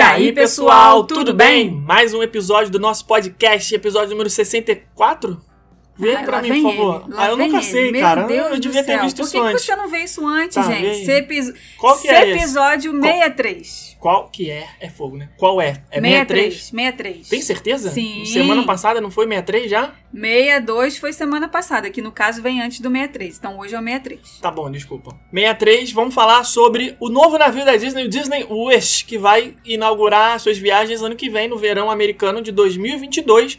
E aí, pessoal, tudo bem? Mais um episódio do nosso podcast, episódio número 64? Vem Ah, pra mim, por favor. ele, ah, eu nunca ele. sei, Meu cara. Deus eu devia ter visto Por isso que, que antes. você não vê isso antes, Tá, gente? Esse Qual que é esse? episódio 63. Qual que é? É fogo, né? Qual é? É 63. 63? 63. Tem certeza? Sim. Semana passada não foi 63 já? 62 foi semana passada, que no caso vem antes do 63. Então hoje é o 63. Tá bom, desculpa. 63, vamos falar sobre o novo navio da Disney, o Disney Wish, que vai inaugurar suas viagens ano que vem, no verão americano de 2022.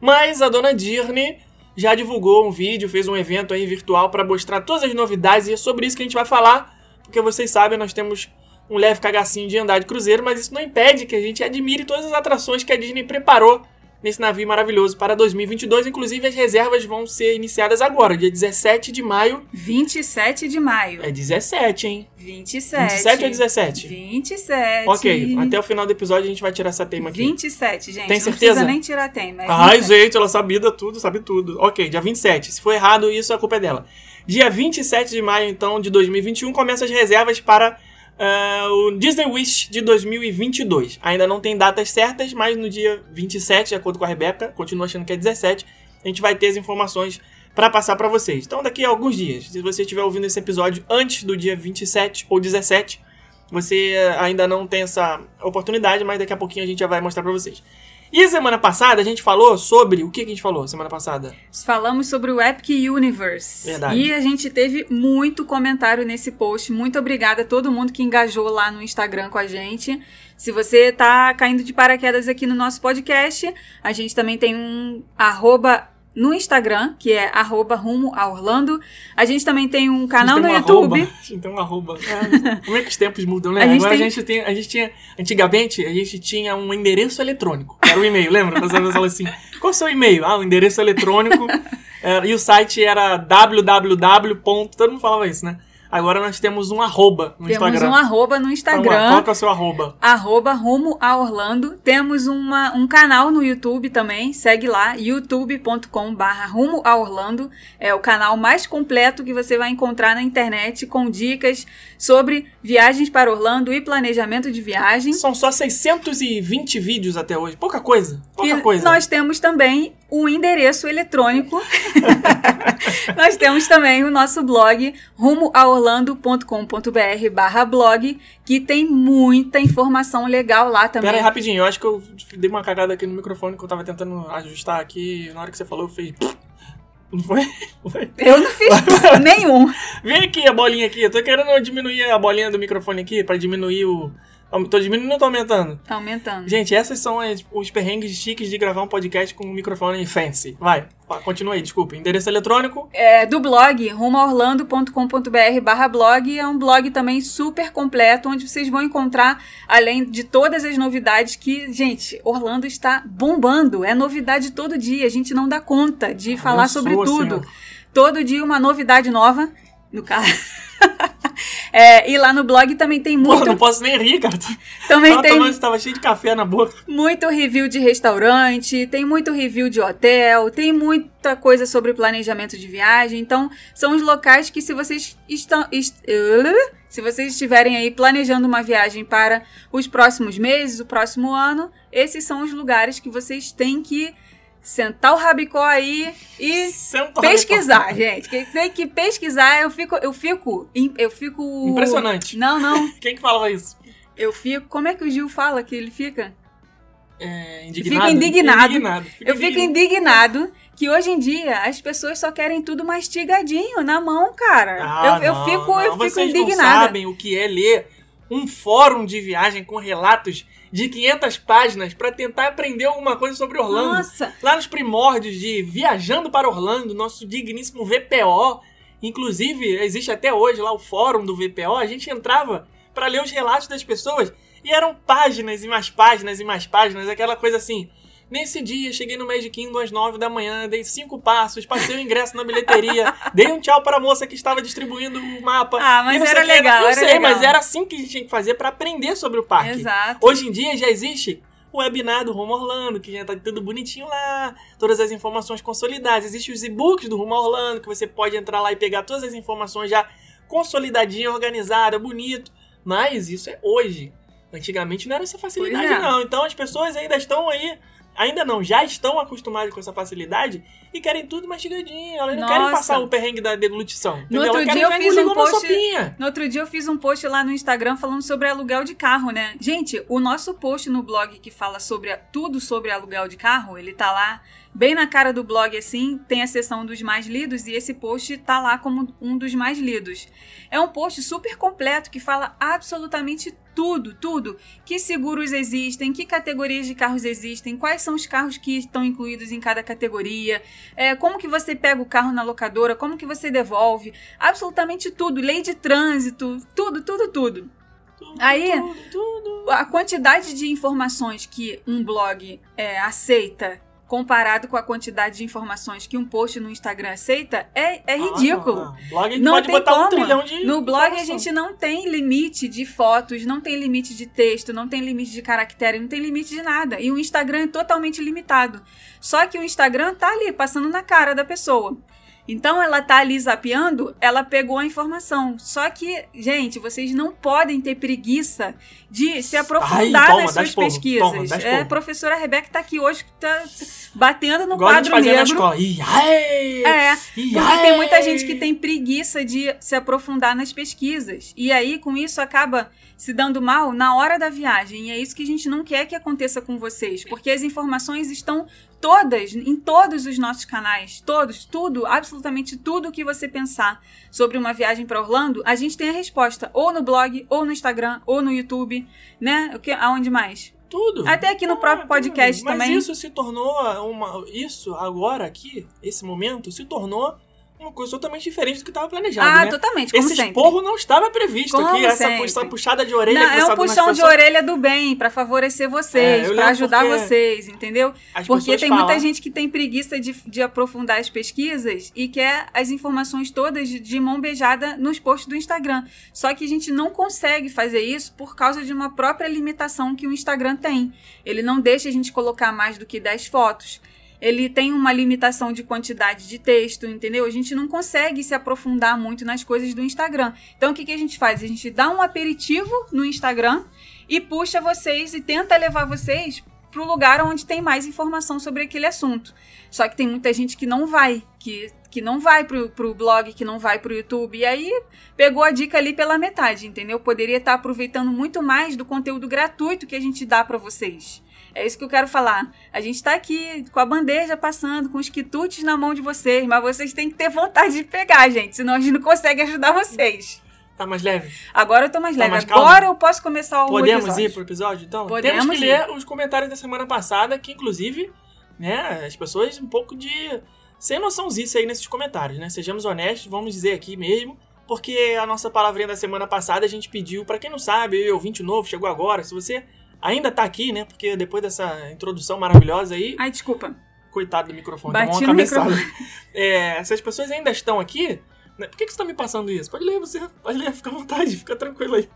Mas a dona Disney já divulgou um vídeo, fez um evento aí virtual para mostrar todas as novidades e é sobre isso que a gente vai falar, porque vocês sabem, nós temos um leve cagacinho de andar de cruzeiro, mas isso não impede que a gente admire todas as atrações que a Disney preparou nesse navio maravilhoso para 2022. Inclusive, as reservas vão ser iniciadas agora, dia 17 de maio. 27 de maio. É 17, hein? 27. 27 ou 17? 27. Ok, até o final do episódio a gente vai tirar essa tema aqui. 27, gente. Tem não certeza? precisa nem tirar tema. é Ai, 27. gente, ela sabia tudo, sabe tudo. Ok, dia 27. Se for errado, isso a culpa é dela. Dia 27 de maio, então, de 2021, começam as reservas para ah, o Disney Wish de 2022. Ainda não tem datas certas, mas no dia 27, de acordo com a Rebeca, continuo achando que é 17, a gente vai ter as informações para passar para vocês. Então, daqui a alguns dias, se você estiver ouvindo esse episódio antes do dia 27 ou 17, você ainda não tem essa oportunidade, mas daqui a pouquinho a gente já vai mostrar para vocês. E semana passada a gente falou sobre. O que, que a gente falou semana passada? Falamos sobre o Epic Universe. Verdade. E a gente teve muito comentário nesse post. Muito obrigada a todo mundo que engajou lá no Instagram com a gente. Se você tá caindo de paraquedas aqui no nosso podcast, a gente também tem um arroba no Instagram, que é arroba rumo a Orlando. A gente também tem um canal no um YouTube. Arroba. A gente tem um arroba. É, Como é que os tempos mudam, né? A Agora tem- a gente tem. A gente tinha. Antigamente, a gente tinha um endereço eletrônico. Era o e-mail, lembra? Você fala assim: qual é o seu e-mail? Ah, o endereço eletrônico. É, e o site era www. Todo mundo falava isso, né? Agora nós temos um arroba no Temos Instagram. um arroba no Então, Instagram. Qual que é o seu arroba? arroba rumo a Orlando. Temos uma, um canal no YouTube também, segue lá, youtube.com barra rumo a Orlando. É o canal mais completo que você vai encontrar na internet com dicas sobre viagens para Orlando e planejamento de viagem. São só 620 vídeos até hoje. Pouca coisa. Pouca e coisa. nós temos também o endereço eletrônico. nós temos também o nosso blog rumoaorlando.com.br barra blog, que tem muita informação legal lá também. Pera aí, rapidinho. Eu acho que eu dei uma cagada aqui no microfone que eu tava tentando ajustar aqui. Na hora que você falou, eu fiz. Não foi? Foi. Eu não fiz nenhum. Vem aqui a bolinha aqui. Eu tô querendo diminuir a bolinha do microfone aqui pra diminuir o. Tô diminuindo ou tô aumentando? Tá aumentando. Gente, essas são as- os perrengues chiques de gravar um podcast com um microfone fancy. Vai, continua aí, desculpa. Endereço eletrônico. É, do blog, rumoaorlando.com.br barra blog, é um blog também super completo, onde vocês vão encontrar, além de todas as novidades que, gente, Orlando está bombando. É novidade todo dia, a gente não dá conta de falar Abençoa, sobre tudo. Todo dia uma novidade nova, no caso. É, e lá no blog também tem Pô, muito, não posso nem rir, cara. também Tava, tem tomando, tava cheio de café na boca. muito review de restaurante, tem muito review de hotel, tem muita coisa sobre planejamento de viagem. Então, são os locais que se vocês estão est- se vocês estiverem aí planejando uma viagem para os próximos meses, o próximo ano, esses são os lugares que vocês têm que sentar o rabicó aí e Senta pesquisar, gente. Que tem que pesquisar, eu fico eu fico eu fico Impressionante. Não, não. Quem que falava isso? Eu fico, como é que o Gil fala que ele fica? É, indignado? Fico indignado. indignado. Eu fico indignado que hoje em dia as pessoas só querem tudo mastigadinho na mão, cara. Ah, eu, eu não, fico, não. eu fico Vocês não indignada. sabem o que é ler um fórum de viagem com relatos de 500 páginas pra tentar aprender alguma coisa sobre Orlando. Nossa, Lá nos primórdios de Viajando para Orlando, nosso digníssimo VPO. Inclusive, existe até hoje lá o fórum do VPO. A gente entrava pra ler os relatos das pessoas e eram páginas e mais páginas e mais páginas, aquela coisa assim. Nesse dia, cheguei no Magic Kingdom às 9 da manhã, dei cinco passos, passei o ingresso na bilheteria, dei um tchau para a moça que estava distribuindo o mapa. Ah, mas não sei era legal, era sei, legal. mas era assim que a gente tinha que fazer para aprender sobre o parque. exato. Hoje em dia já existe o webinar do Rumo Orlando, que já tá tudo bonitinho lá, todas as informações consolidadas. Existem os e-books do Rumo Orlando, que você pode entrar lá e pegar todas as informações já consolidadinha, organizada, bonito. Mas isso é hoje. Antigamente não era essa facilidade, é. não. Então as pessoas ainda estão aí. Ainda não, já estão acostumadas com essa facilidade e querem tudo mastigadinho. Elas não querem passar o perrengue da deglutição. entendeu? outro Elas dia eu fiz um post-. No outro dia eu fiz um post lá no Instagram falando sobre aluguel de carro, né? Gente, o nosso post no blog que fala sobre tudo sobre aluguel de carro, ele tá lá bem na cara do blog assim, tem a seção dos mais lidos e esse post tá lá como um dos mais lidos. É um post super completo que fala absolutamente tudo, tudo. Que seguros existem, que categorias de carros existem, quais são os carros que estão incluídos em cada categoria, é, como que você pega o carro na locadora, como que você devolve, absolutamente tudo, lei de trânsito, tudo, tudo, tudo. Tudo, Aí- tudo, tudo. A quantidade de informações que um blog é, aceita comparado com a quantidade de informações que um post no Instagram aceita é, é ridículo. Ah. Blog a Não pode botar um como. trilhão de. No blog a informação. gente não tem limite de fotos, não tem limite de texto, não tem limite de caractere, não tem limite de nada. E o Instagram é totalmente limitado. Só que o Instagram tá ali, passando na cara da pessoa. Então ela tá ali zapeando, ela pegou a informação. Só que, gente, vocês não podem ter preguiça de se aprofundar toma, nas suas pesquisas. toma, é, a professora Rebeca tá aqui hoje, tá batendo no Igual a gente quadro fazia na negro. escola. Ih, ai, É, ih, porque tem muita ai. gente que tem preguiça de se aprofundar nas pesquisas. E aí, com isso, acaba se dando mal na hora da viagem. E é isso que a gente não quer que aconteça com vocês. Porque as informações estão todas, em todos os nossos canais. Todos, tudo, absolutamente tudo que você pensar sobre uma viagem para Orlando, a gente tem a resposta. Ou no blog, ou no Instagram, ou no YouTube, né? O que, aonde mais? Tudo. Até aqui no Ah, próprio tudo. podcast Mas também. isso se tornou uma. Isso agora aqui, esse momento, se tornou uma coisa totalmente diferente do que estava planejado. ah, né? totalmente, como Esse sempre. esporro não estava previsto Como aqui. Essa, sempre. essa puxada de orelha Não, que é um puxão de pessoas, orelha do bem, pra favorecer É, vocês, pra lembro ajudar vocês, entendeu? Porque tem falam, muita gente que tem preguiça de, de aprofundar as pesquisas e quer as informações todas de, de mão beijada nos posts do Instagram. Só que a gente não consegue fazer isso por causa de uma própria limitação que o Instagram tem. Ele não deixa a gente colocar mais do que 10 fotos. Ele tem uma limitação de quantidade de texto, entendeu? A gente não consegue se aprofundar muito nas coisas do Instagram. Então o que, que a gente faz? A gente dá um aperitivo no Instagram e puxa vocês e tenta levar vocês pro lugar onde tem mais informação sobre aquele assunto. Só que tem muita gente que não vai, que, que não vai pro, pro blog, que não vai pro YouTube. E aí pegou a dica ali pela metade, entendeu? Poderia estar aproveitando muito mais do conteúdo gratuito que a gente dá para vocês. É isso que eu quero falar. A gente tá aqui com a bandeja passando, com os quitutes na mão de vocês, mas vocês têm que ter vontade de pegar, gente, senão a gente não consegue ajudar vocês. Tá mais leve? Agora eu tô mais Tá leve. mais? Agora eu posso começar o Podemos episódio. ir pro episódio, então? Podemos Temos que ir. ler os comentários da semana passada, que inclusive, né, as pessoas um pouco de sem noçãozice aí nesses comentários, né? Sejamos honestos, vamos dizer aqui mesmo, porque a nossa palavrinha da semana passada a gente pediu, pra quem não sabe, eu, ouvinte novo, chegou agora, se você ainda tá aqui, né, porque depois dessa introdução maravilhosa aí, Ai, desculpa. coitado do microfone, Bati tá uma cabeçada. É, se as pessoas ainda estão aqui, né, por que, que você tá me passando isso? Pode ler, você pode ler, fica à vontade, fica tranquilo aí.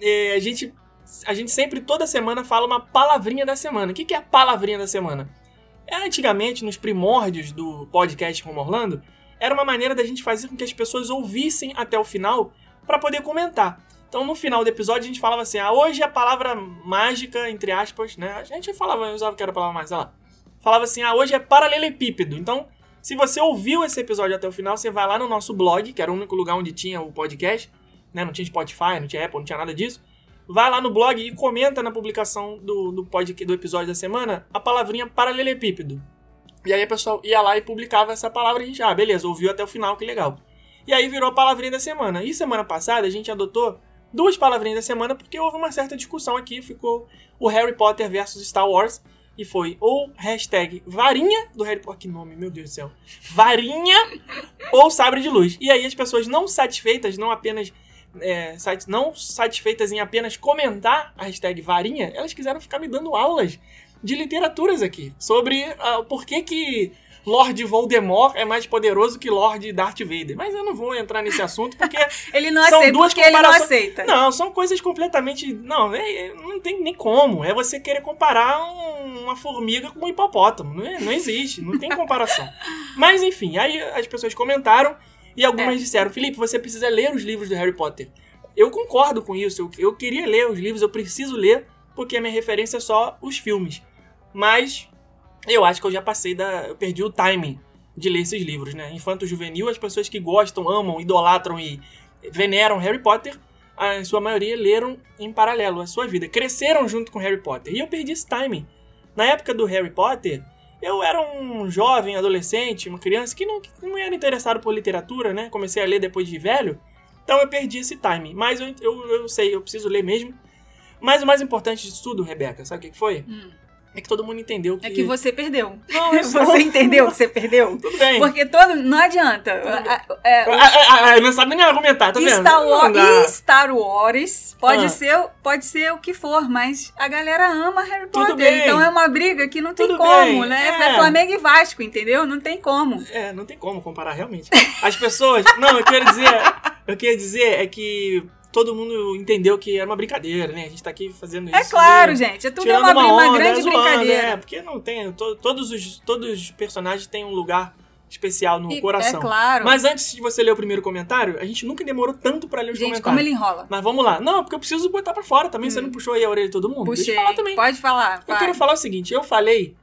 É, a, gente, a gente sempre, toda semana, fala uma palavrinha da semana. O que, que é a palavrinha da semana? É, antigamente, nos primórdios do podcast Rumo Orlando, era uma maneira da gente fazer com que as pessoas ouvissem até o final para poder comentar. Então, no final do episódio, a gente falava assim: ah, hoje a palavra mágica, entre aspas, né? A gente falava, eu usava que era a palavra mais, lá. Falava assim: ah, hoje é paralelepípedo. Então, se você ouviu esse episódio até o final, você vai lá no nosso blog, que era o único lugar onde tinha o podcast, né? Não tinha Spotify, não tinha Apple, não tinha nada disso. Vai lá no blog e comenta na publicação do, do, podcast, do episódio da semana a palavrinha paralelepípedo. E aí a pessoa ia lá e publicava essa palavra e a gente, ah, beleza, ouviu até o final, que legal. E aí virou a palavrinha da semana. E semana passada a gente adotou duas palavrinhas da semana porque houve uma certa discussão aqui, ficou o Harry Potter versus Star Wars. E foi ou hashtag varinha do Harry Potter. Que nome, meu Deus do céu. Varinha ou sabre de luz. E aí as pessoas não satisfeitas, não apenas. é, não satisfeitas em apenas comentar a hashtag varinha, elas quiseram ficar me dando aulas de literaturas aqui. Sobre ah, por que que Lord Voldemort é mais poderoso que Lord Darth Vader. Mas eu não vou entrar nesse assunto porque Ele não São aceita duas porque ele não comparações- aceita. não, são coisas completamente. Não, é- é- não tem nem como. É você querer comparar um- uma formiga com um hipopótamo. Não, é- não existe, não tem comparação. Mas enfim, aí as pessoas comentaram e algumas É. disseram: Felipe, você precisa ler os livros do Harry Potter. eu concordo com isso. Eu, eu queria ler os livros, eu preciso ler, porque a minha referência é só os filmes. Mas eu acho que eu já passei da. Eu perdi o timing de ler esses livros, né? Infanto Juvenil, as pessoas que gostam, amam, idolatram e veneram Harry Potter, a sua maioria leram em paralelo a sua vida. Cresceram junto com Harry Potter. E eu perdi esse timing. Na época do Harry Potter, eu era um jovem, adolescente, uma criança que não, que não era interessado por literatura, né? Comecei a ler depois de velho. Então eu perdi esse timing. Mas eu, eu, eu sei, eu preciso ler mesmo. Mas o mais importante disso tudo, Rebeca, sabe o que foi? Hum. É que todo mundo entendeu que. É que você perdeu. Não, só- Você entendeu que você perdeu? Tudo bem. Porque todo. Não adianta. A- é, Ah, ah, ah, não sabe nem argumentar, tá vendo? Star, dá. Star Wars pode, Ah. ser, pode ser o que for, mas a galera ama Harry Tudo Potter. bem. Então é uma briga que não tem Tudo como, bem, né? é. É Flamengo e Vasco, entendeu? Não tem como. É, não tem como comparar realmente. As pessoas. Não, eu queria dizer. Eu queria dizer é que todo mundo entendeu que era uma brincadeira, né? A gente tá aqui fazendo isso. É claro, né? gente. É tudo Tirando uma, uma, onda, grande é zoando, brincadeira. É, porque não tem. to- todos, os, todos os personagens têm um lugar especial no E- coração. É claro. Mas antes de você ler o primeiro comentário, a gente nunca demorou tanto pra ler os gente, como comentários. ele enrola. Mas vamos lá. Não, porque eu preciso botar pra fora também. Você Hum. não puxou aí a orelha de todo mundo? Puxei. Deixa eu falar também. Pode falar. Eu vai. quero falar o seguinte, eu falei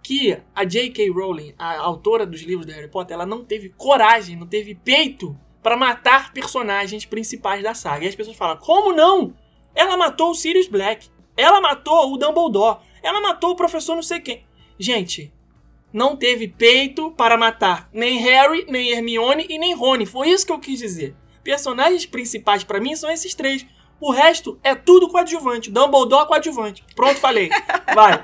que a J.K. Rowling, a autora dos livros do Harry Potter, ela não teve coragem, não teve peito pra matar personagens principais da saga. E as pessoas falam, como não? Ela matou o Sirius Black, ela matou o Dumbledore, ela matou o professor não sei quem. Gente, não teve peito para matar nem Harry, nem Hermione e nem Rony. Foi isso que eu quis dizer. Personagens principais pra mim são esses três. O resto é tudo coadjuvante. Dumbledore coadjuvante. Pronto, falei. Vai.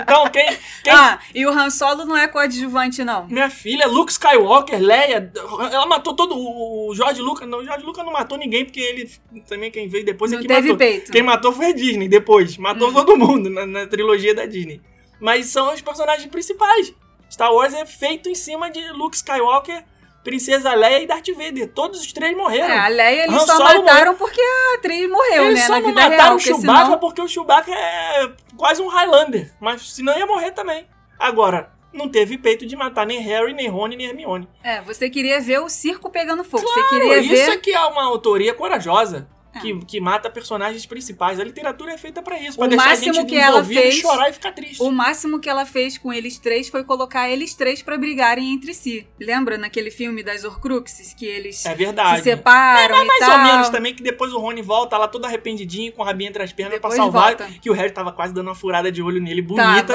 Então, quem. quem Ah, e o Han Solo não é coadjuvante, não. Minha filha, Luke Skywalker, Leia, ela matou todo. O George Lucas. Não, o George Lucas não matou ninguém, porque ele também quem veio depois é Não que teve matou. peito. Quem matou foi a Disney depois. Matou Hum. todo mundo na, na trilogia da Disney. Mas são os personagens principais. Star Wars é feito em cima de Luke Skywalker, Princesa Leia e Darth Vader. Todos os três morreram. É, a Leia eles Han só Solo mataram porque a atriz morreu, Eles né? só Na não vida mataram real. o Porque Chewbacca senão... porque o Chewbacca é quase um Highlander. Mas senão ia morrer também. Agora, não teve peito de matar nem Harry, nem Rony, nem Hermione. É, você queria ver o circo pegando fogo. você Claro, queria isso ver. é que é uma autoria corajosa. É. Que, que mata personagens principais. A literatura é feita pra isso. Pra O deixar a máximo gente que ela fez- chorar e ficar triste. O máximo que ela fez com eles três foi colocar eles três pra brigarem entre si. Lembra naquele filme das Horcruxes que eles É verdade. se separam e Mais tal? ou menos também, que depois o Rony volta lá todo arrependidinho, com o rabinho entre as pernas pra salvar. volta. Que o Harry tava quase dando uma furada de olho nele, bonita.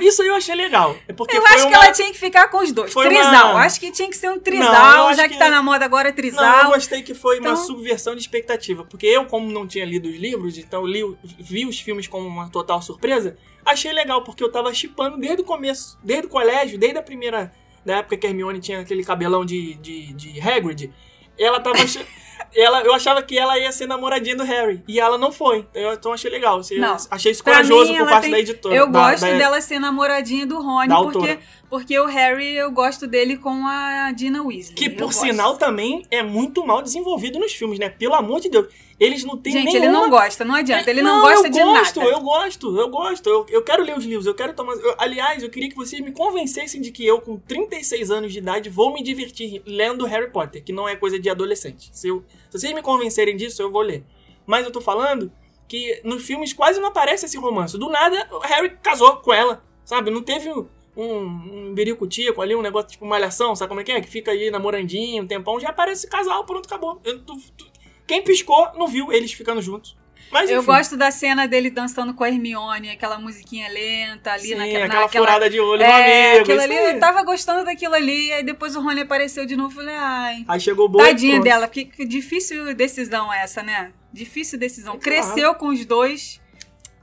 Isso aí eu achei legal. É porque Eu foi acho que uma- ela tinha que ficar com os dois. Foi trisal. uma- Acho que tinha que ser um Não, trisal, acho já que, que- tá na moda agora é Não, eu trisal. gostei que foi uma Então- subversão de expectativa. Porque eu, como não tinha lido os livros, então li, vi os filmes como uma total surpresa, achei legal, porque eu tava chipando desde o começo, desde o colégio, desde a primeira. Da época que a Hermione tinha aquele cabelão de, de, de Hagrid. Ela tava. ela, eu achava que ela ia ser namoradinha do Harry. E ela não foi. Eu, então achei legal. Assim, achei isso corajoso mim, por parte tem- da editora. Eu da- gosto da- dela ser namoradinha do Rony, porque, autora. Porque o Harry eu gosto dele com a Dina Weasley. Que, por gosto. sinal, também é muito mal desenvolvido nos filmes, né? Pelo amor de Deus. Eles não têm Gente, nenhuma... ele não gosta, não adianta. Ele não, gosta eu de gosto, nada. Eu gosto, eu gosto. Eu, eu quero ler os livros, eu quero tomar. eu- aliás, eu queria que vocês me convencessem de que eu, com 36 anos de idade, vou me divertir lendo Harry Potter, que não é coisa de adolescente. Se, eu- se vocês me convencerem disso, eu vou ler. Mas eu tô falando que nos filmes quase não aparece esse romance. Do nada, o Harry casou com ela, sabe? Não teve um, um biricutico ali, um negócio tipo malhação, sabe como é que é? Que fica aí namorandinho, um tempão, já aparece casal, pronto, acabou. Eu- tu- tu- quem piscou não viu eles ficando juntos. Mas Eu gosto da cena dele dançando com a Hermione, aquela musiquinha lenta ali Sim, naquela, aquela naquela- furada de olho É, no amigo. aquilo ali, aí. eu tava gostando daquilo ali, aí depois o Rony apareceu de novo, falei, ai, Aí chegou o boi. tadinha dela, porque que difícil decisão essa, né? Difícil decisão. Claro. Cresceu com os dois,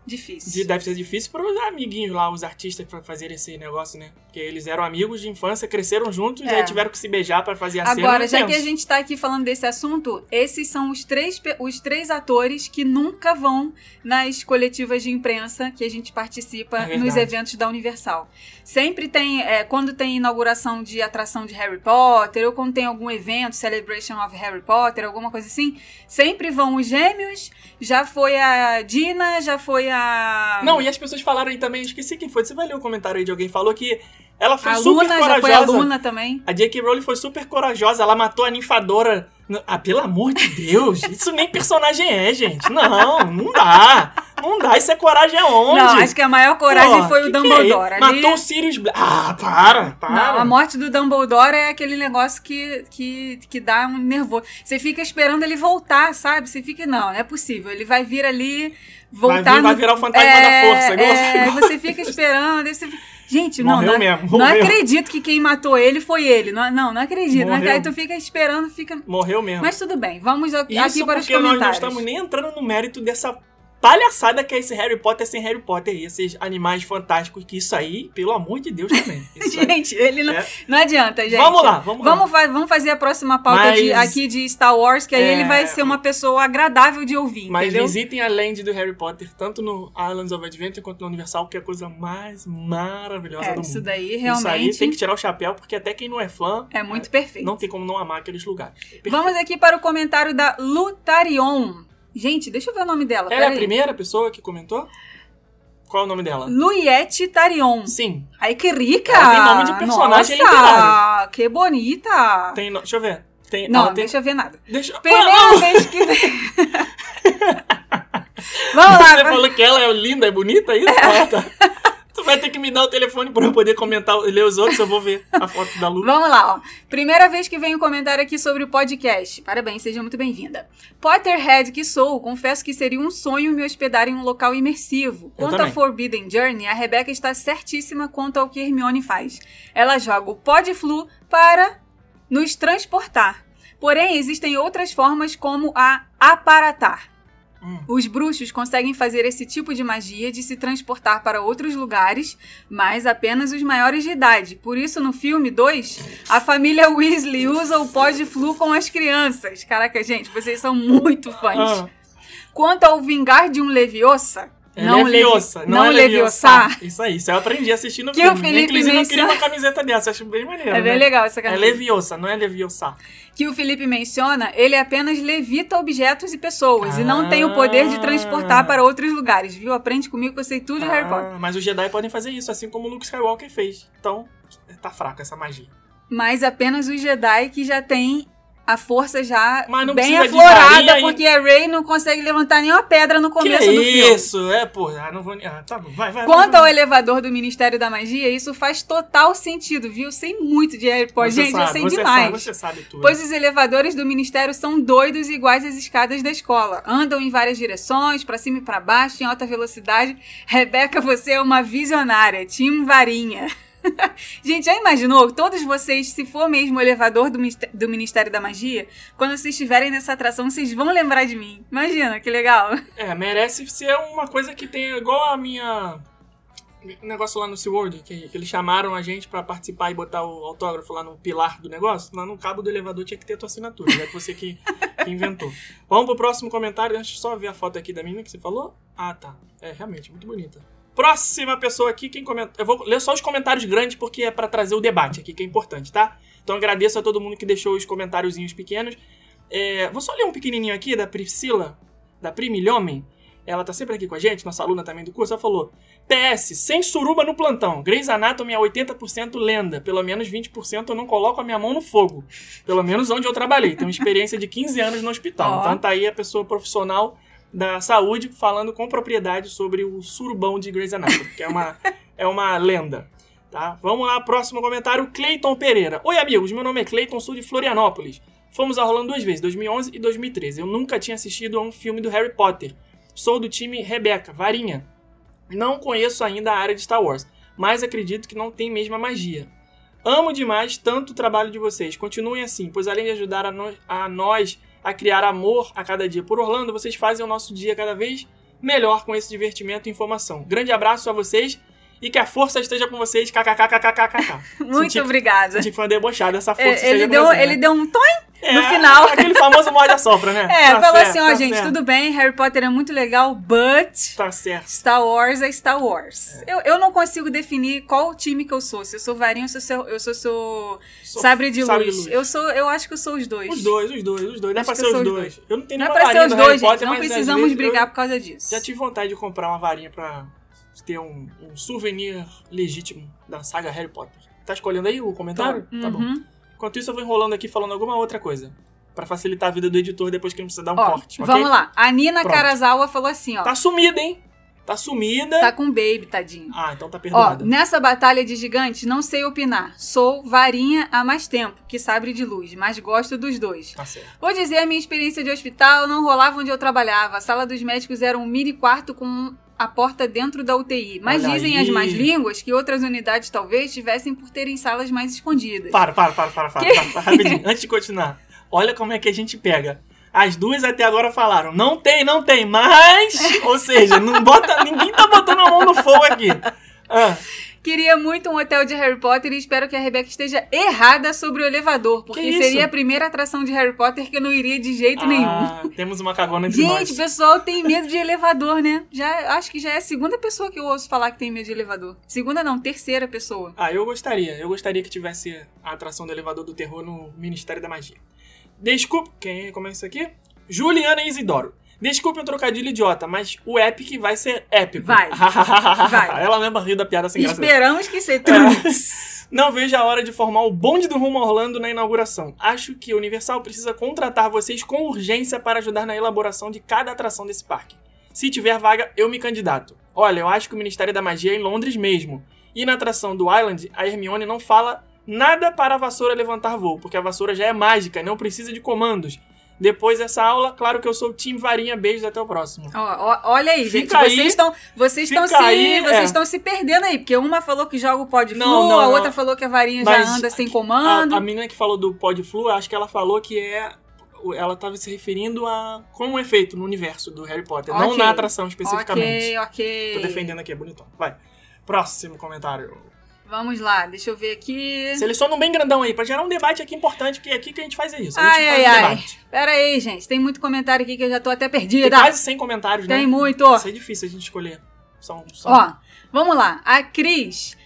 difícil. De- Deve ser difícil para os amiguinhos lá, os artistas, pra fazer esse negócio, né? Porque eles eram amigos de infância, cresceram juntos, É. aí tiveram que se beijar pra fazer a cena. Agora, já que a gente tá aqui falando desse assunto, esses são os três, os três atores que nunca vão nas coletivas de imprensa que a gente participa É nos eventos da Universal. Sempre tem, é, quando tem inauguração de atração de Harry Potter, ou quando tem algum evento, Celebration of Harry Potter, alguma coisa assim, sempre vão os gêmeos, já foi a Dina, já foi a... Não, e as pessoas falaram aí também, esqueci quem foi. Você vai ler o comentário aí de alguém falou que Ela foi A super Luna corajosa. já foi aluna também. A J.K. Rowling foi super corajosa, ela matou a ninfadora. Ah, pelo amor de Deus, isso nem personagem é, gente. Não, não dá. Não dá, isso é coragem aonde? Não, acho que a maior coragem Pô, foi que o é Dumbledore. isso? Ali- Matou o Sirius Black. Ah, para, para. Não, a morte do Dumbledore é aquele negócio que, que, que dá um nervoso. Você fica esperando ele voltar, sabe? Você fica, não, não é possível. Ele vai vir ali, voltar. Vai vir- vai no- virar o fantasma da força, igual- é, igual- você fica esperando. você fica- Gente, não, Morreu não, mesmo, não morreu. acredito que quem matou ele foi ele. Não, não, não acredito. Morreu. aí tu fica esperando, fica. Morreu mesmo. Mas tudo bem, vamos aqui Isso para os porque nós não comentários. estamos nem entrando no mérito dessa palhaçada que é esse Harry Potter sem Harry Potter aí. Esses animais fantásticos que isso aí, pelo amor de Deus também. Isso Gente, ele não, É. não adianta, gente. Vamos lá, vamos lá. Vamos, fa- vamos fazer a próxima pauta Mas- de- aqui de Star Wars, que aí É. ele vai ser uma pessoa agradável de ouvir, Mas entendeu? visitem a land do Harry Potter, tanto no Islands of Adventure quanto no Universal, que é a coisa mais maravilhosa É, do isso mundo. daí Isso aí realmente tem que tirar o chapéu, porque até quem não é fã é muito perfeito. não tem como não amar aqueles lugares. Perfeito. Vamos aqui para o comentário da Lutarion. Gente, deixa eu ver o nome dela. Ela é a peraí. primeira pessoa que comentou? Qual é o nome dela? Luiete Tarion. Sim. Ai, que rica! Ela tem nome de personagem Nossa, literário. que bonita! Tem no- Deixa eu ver. Tem, Não, tem... deixa eu ver nada. Deixa... Primeira vez que... Vamos lá. Você falou que ela é linda, é bonita, é isso? Ah, tá. Tu vai ter que me dar o telefone pra eu poder comentar, ler os outros, eu vou ver a foto da Lu. Vamos lá, ó. Primeira vez que venho comentar aqui sobre o podcast. Parabéns, seja muito bem-vinda. Potterhead que sou, confesso que seria um sonho me hospedar em um local imersivo. Quanto a. Forbidden Journey, a Rebecca está certíssima quanto ao que Hermione faz. Ela joga o Podflu para nos transportar. Porém, existem outras formas como a aparatar. Hum. Os bruxos conseguem fazer esse tipo de magia de se transportar para outros lugares, mas apenas os maiores de idade. Por isso, no filme 2, a família Weasley usa o pó de flu com as crianças. Caraca, gente, vocês são muito fãs. Ah, Quanto ao vingar de um Leviosa, é não Leviosa, levi- não, não é Leviosa. Leviosa. Isso aí, isso eu aprendi assistindo o filme. o Felipe Inclusive, eu menciona- queria uma camiseta dessa, acho bem maneiro. É bem né? legal essa É camisa. Leviosa, não é Leviosa. Que o Felipe menciona, ele apenas levita objetos e pessoas e não tem o poder de transportar Ah. para outros lugares, viu? Aprende comigo que eu sei tudo de Harry Potter. Ah, mas os Jedi podem fazer isso, assim como o Luke Skywalker fez. Então, tá fraca essa magia. Mas apenas os Jedi que já têm a força já bem aflorada, porque a Rey não consegue levantar nenhuma pedra no começo que do filme. isso? É, pô, ah, não vou... Ah, tá bom, vai, vai. Quanto vai, ao vai. elevador do Ministério da Magia, isso faz total sentido, viu? Eu sei muito de Harry Potter. Você Gente, eu sabe, sei você demais. Sabe, você sabe tudo. Pois os elevadores do ministério são doidos iguais às escadas da escola. Andam em várias direções, pra cima e pra baixo, em alta velocidade. Rebeca, você é uma visionária. Tim Varinha. Gente, já imaginou? Todos vocês, se for mesmo o elevador do, do Ministério da Magia, quando vocês estiverem nessa atração, vocês vão lembrar de mim. Imagina, que legal. É, merece ser uma coisa que tem igual a minha. negócio lá no SeaWorld, que, que eles chamaram a gente pra participar e botar o autógrafo lá no pilar do negócio. Lá no cabo do elevador tinha que ter tua assinatura, já que você que, que inventou. Vamos pro próximo comentário. Deixa eu só ver a foto aqui da menina que você falou. Ah, tá. É, realmente, muito bonita. Próxima pessoa aqui, quem comenta. Eu vou ler só os comentários grandes porque é pra trazer o debate aqui, que é importante, tá? Então agradeço a todo mundo que deixou os comentáriozinhos pequenos. É, vou só ler um pequenininho aqui da Priscila, da Primilhomem. Ela tá sempre aqui com a gente, nossa aluna também do curso. Ela falou: PS, sem suruba no plantão. Grey's Anatomy é 80% lenda. Pelo menos 20% eu não coloco a minha mão no fogo. Pelo menos onde eu trabalhei. Tenho experiência de 15 anos no hospital. Ó. Então tá aí a pessoa profissional da saúde falando com propriedade sobre o surubão de Grey's Anatomy, que é uma, é uma lenda. Tá? Vamos lá, próximo comentário, Cleiton Pereira. Oi, amigos, meu nome é Cleiton, sou de Florianópolis. Fomos a Orlando duas vezes, 2011 e 2013. Eu nunca tinha assistido a um filme do Harry Potter. Sou do time Rebeca, Varinha. Não conheço ainda a área de Star Wars, mas acredito que não tem mesma magia. Amo demais tanto o trabalho de vocês. Continuem assim, pois além de ajudar a, no- a nós a criar amor a cada dia por Orlando, vocês fazem o nosso dia cada vez melhor com esse divertimento e informação. Grande abraço a vocês e que a força esteja com vocês. KKKKKKK. Muito Senti- obrigada. Senti que foi uma debochada essa força É, esteja ele, com deu, vocês, né? ele deu um tom É, no final. Aquele famoso morde a sopra, né? É, Tá falou certo, assim, ó, tá gente, certo. tudo bem, Harry Potter é muito legal, but Tá certo. Star Wars é Star Wars. Eu, eu não consigo definir qual time que eu sou. Se eu sou varinha ou se eu sou, eu sou, sou Sou- sabre, de, sabre luz. de luz. Eu sou, eu acho que eu sou os dois. Os dois, os dois, os dois. Não é pra ser os os dois. Eu não tenho Não é pra ser os dois, gente. Potter, Não mas às precisamos brigar por causa disso. Já tive vontade de comprar uma varinha pra ter um, um souvenir legítimo da saga Harry Potter. Tá escolhendo aí o comentário? Tá bom. Uhum. Enquanto isso, eu vou enrolando aqui falando alguma outra coisa. Pra facilitar a vida do editor depois que ele precisa dar um Ó, corte. vamos lá. A Nina Pronto. Karazawa falou assim, ó. Tá sumida, hein? Tá sumida. Tá com baby, tadinho. Ah, então tá Ó, perdoada. nessa batalha de gigantes, não sei opinar. Sou varinha há mais tempo que sabre de luz, mas gosto dos dois. Tá certo. Vou dizer a minha experiência de hospital não rolava onde eu trabalhava. A sala dos médicos era um mini quarto com a porta dentro da UTI. Mas Olha dizem aí. as más línguas que outras unidades talvez tivessem por terem salas mais escondidas. Para, para, para, para, para, para, para, rapidinho. Antes de continuar, olha como é que a gente pega. As duas até agora falaram, não tem, não tem, mas. Ou seja, não bota, ninguém tá botando a mão no fogo aqui. Ah, Queria muito um hotel de Harry Potter e espero que a Rebeca esteja errada sobre o elevador, porque Que isso? seria a primeira atração de Harry Potter que eu não iria de jeito nenhum. ah, temos uma cagona entre Gente, o nós. pessoal tem medo de elevador, né? Já acho que já é a segunda pessoa que eu ouço falar que tem medo de elevador. Segunda não, terceira pessoa. Ah, eu gostaria. Eu gostaria que tivesse a atração do elevador do terror no Ministério da Magia. Desculpe, quem começa aqui? Juliana Isidoro. Desculpe um trocadilho idiota, mas o Epic vai ser épico. Vai. Vai. Ela mesma riu da piada sem graça. Esperamos que seja. Não vejo a hora de formar o bonde do Rumo Orlando na inauguração. Acho que a Universal precisa contratar vocês com urgência para ajudar na elaboração de cada atração desse parque. Se tiver vaga, eu me candidato. Olha, eu acho que o Ministério da Magia é em Londres mesmo. E na atração do Island, a Hermione não fala nada para a vassoura levantar voo, porque a vassoura já é mágica e não precisa de comandos. Depois dessa aula, claro que eu sou o Team Varinha. Beijos, até o próximo. Ó, ó, olha aí, gente. Fica vocês estão vocês estão se aí, vocês é. estão se perdendo aí, porque uma falou que joga o pó de Não, flu, não, a não. outra falou que a varinha Mas já anda sem A, comando. a menina que falou do Pod Flu, acho que ela falou que é. Ela estava se referindo a como é feito no universo do Harry Potter, não Ok. na atração especificamente. Ok, ok. Tô defendendo aqui, é bonitão. Vai. Próximo comentário. Vamos lá, deixa eu ver aqui. Seleciona um bem grandão aí, pra gerar um debate aqui importante, porque é aqui que a gente faz isso. A gente Ai, ai, um ai. debate. Pera aí, gente. Tem muito comentário aqui que eu já tô até Tem perdida. quase 100 comentários, né? Tem muito. Isso é difícil a gente escolher. São, são... Ó, vamos lá. A Cris.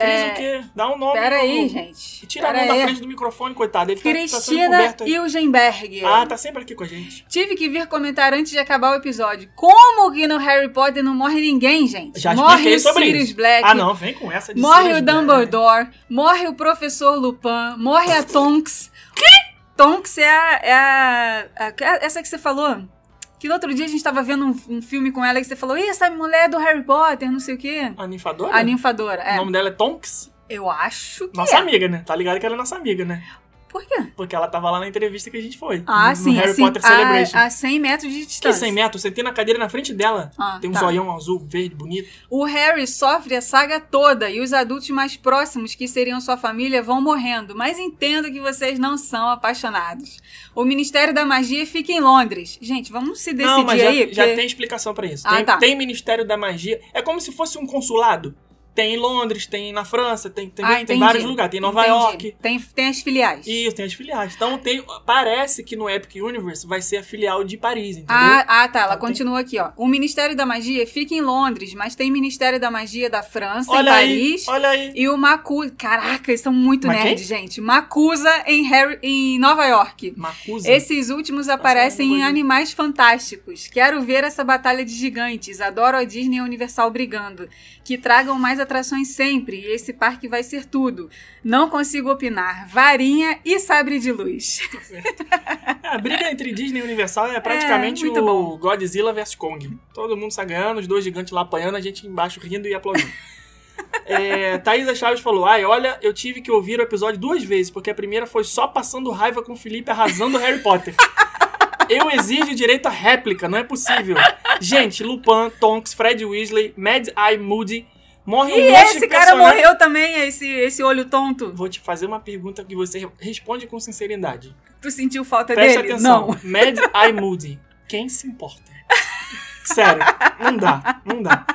Cris é, o quê? Dá um nome. Pera aí, gente. E tira a Pera mão da aí. frente do microfone, coitado. Ele tá, tá Cristina aí. Ilgenberg. Ah, tá sempre aqui com a gente. Tive que vir comentar antes de acabar o episódio. Como que no Harry Potter não morre ninguém, gente? Já morre o sobre Sirius isso. Black. Ah, não, vem com essa de Morre Sirius o Black. Dumbledore. Morre o Professor Lupin. Morre a Tonks. Que? Tonks é a, é a, a- Essa que você falou. Que no outro dia a gente tava vendo um, um filme com ela e você falou: Ih, essa mulher é do Harry Potter, não sei o quê. A ninfadora? A ninfadora. O É. nome dela é Tonks? Eu acho que Nossa é. amiga, né? Tá ligado que ela é nossa amiga, né? Por quê? Porque ela tava lá na entrevista que a gente foi. Ah, no sim. Harry assim, Potter Celebration. a, a 100 metros de Que distância. 100 metros? Sentei na cadeira na frente dela. Ah, Tem um tá. zoião azul, verde, bonito. O Harry sofre a saga toda e os adultos mais próximos, que seriam sua família, vão morrendo. Mas entendo que vocês não são apaixonados. O Ministério da Magia fica em Londres. Gente, vamos se decidir Não, mas já, aí. já porque- tem explicação pra isso. Ah, tem, tá. tem Ministério da Magia. É como se fosse um consulado. Tem em Londres, tem na França, tem, tem, Ah, tem vários lugares. Tem em Nova Entendi. York. Tem, tem as filiais. Isso, tem as filiais. Então tem, parece que no Epic Universe vai ser a filial de Paris, entendeu? Ah, ah, tá. Ela Então continua aqui, ó. O Ministério da Magia fica em Londres, mas tem Ministério da Magia da França, em olha aí, Paris. olha aí. E o Macusa. Caraca, eles são muito Mas nerds, gente. Macusa em, Harry, em Nova York. Macusa. Esses últimos aparecem não em. Animais Fantásticos. Quero ver essa batalha de gigantes. Adoro a Disney e a Universal brigando. Que tragam mais atrações sempre. E esse parque vai ser tudo. Não consigo opinar. Varinha e sabre de luz. A briga entre Disney e Universal é praticamente muito o bom. Godzilla vs Kong. Todo mundo sai ganhando, os dois gigantes lá apanhando, a gente embaixo rindo e aplaudindo. é, Thaisa Chaves falou: Ai, olha, eu tive que ouvir o episódio duas vezes, porque a primeira foi só passando raiva com o Felipe arrasando o Harry Potter. Eu exijo direito à réplica, não é possível. Gente, Lupin, Tonks, Fred Weasley, Mad Eye Moody, morre um E monte de esse cara personagem- morreu também, esse, esse olho tonto. Vou te fazer uma pergunta que você responde com sinceridade. Tu sentiu falta Preste dele? atenção. Não. Mad Eye Moody. Quem se importa? Sério, não dá, não dá.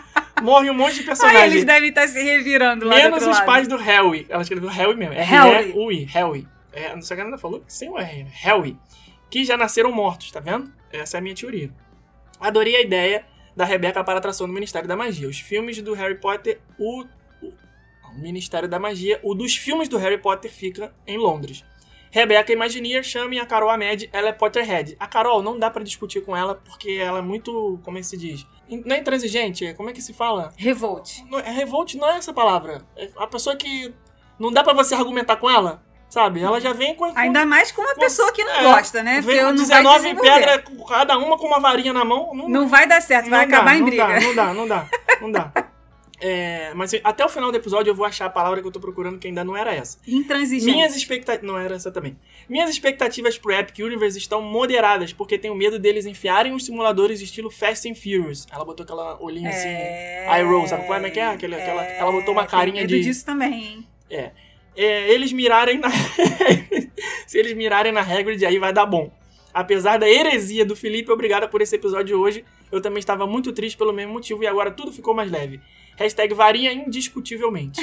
Morre um monte de Ai, personagem. eles devem estar se revirando lá menos os lado. pais do Harry. Ela escreveu Harry mesmo. É Harry. Harry. Harry. É, não sei o que ela falou. Sem o R. Harry. Que já nasceram mortos, tá vendo? Essa é a minha teoria. Adorei a ideia da Rebeca para atração do Ministério da Magia. Os filmes do Harry Potter, o, o- o Ministério da Magia, o dos filmes do Harry Potter fica em Londres. Rebeca Imagineer, chamem a Carol Ahmed, ela é Potterhead. A Carol, não dá pra discutir com ela, porque ela é muito, como é que se diz? Não é intransigente, como é que se fala? Revolt. Não, é revolt não é essa palavra. É a pessoa que não dá pra você argumentar com ela, sabe? Ela já vem com... Ainda mais com uma com- pessoa que não é, gosta, né? Vem com eu não vai 19 desenvolver. pedras, cada uma com uma varinha na mão. Não, Não vai dar certo, vai não dá, acabar em briga. Dá, não dá, não dá, não dá. É, mas até o final do episódio eu vou achar a palavra que eu tô procurando que ainda não era essa. Intransigente. Minhas expectativas. Não era essa também. Minhas expectativas pro Epic Universe estão moderadas, porque tenho medo deles enfiarem os simuladores estilo Fast and Furious. Ela botou aquela olhinha assim. É... Eye roll, sabe como é que é? Aquela- ela botou uma carinha tenho medo de- disso também, hein? É, eles mirarem na. Se eles mirarem na Hagrid, aí vai dar bom. Apesar da heresia do Felipe, obrigada por esse episódio de hoje. Eu também estava muito triste pelo mesmo motivo e agora tudo ficou mais leve. Hashtag varinha indiscutivelmente.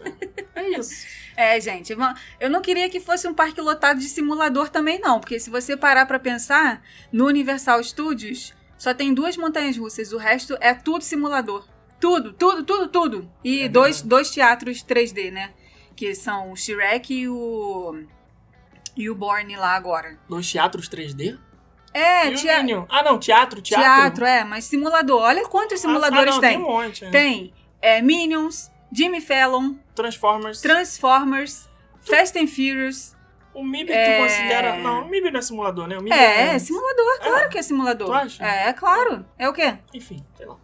é isso. É, gente, eu não queria que fosse um parque lotado de simulador também, não. Porque se você parar pra pensar, no Universal Studios só tem duas montanhas russas, o resto é tudo simulador. Tudo, tudo, tudo, tudo. E É dois, verdade. dois teatros 3D, né? Que são o Shrek e o. E o Borne lá agora. Dois teatros 3D? É, o tea- Minion? Ah, não, teatro, teatro. teatro, é, mas simulador. Olha quantos Ah, simuladores ah, não, tem. Tem um monte. é. Tem é, Minions, Jimmy Fallon, Transformers. Transformers, Fast and Furious. O MIB É. tu considera. Não, o MIB não é simulador, né? O MIB É, é simulador, claro que é simulador. Tu acha? É, claro. É o quê? Enfim, sei lá.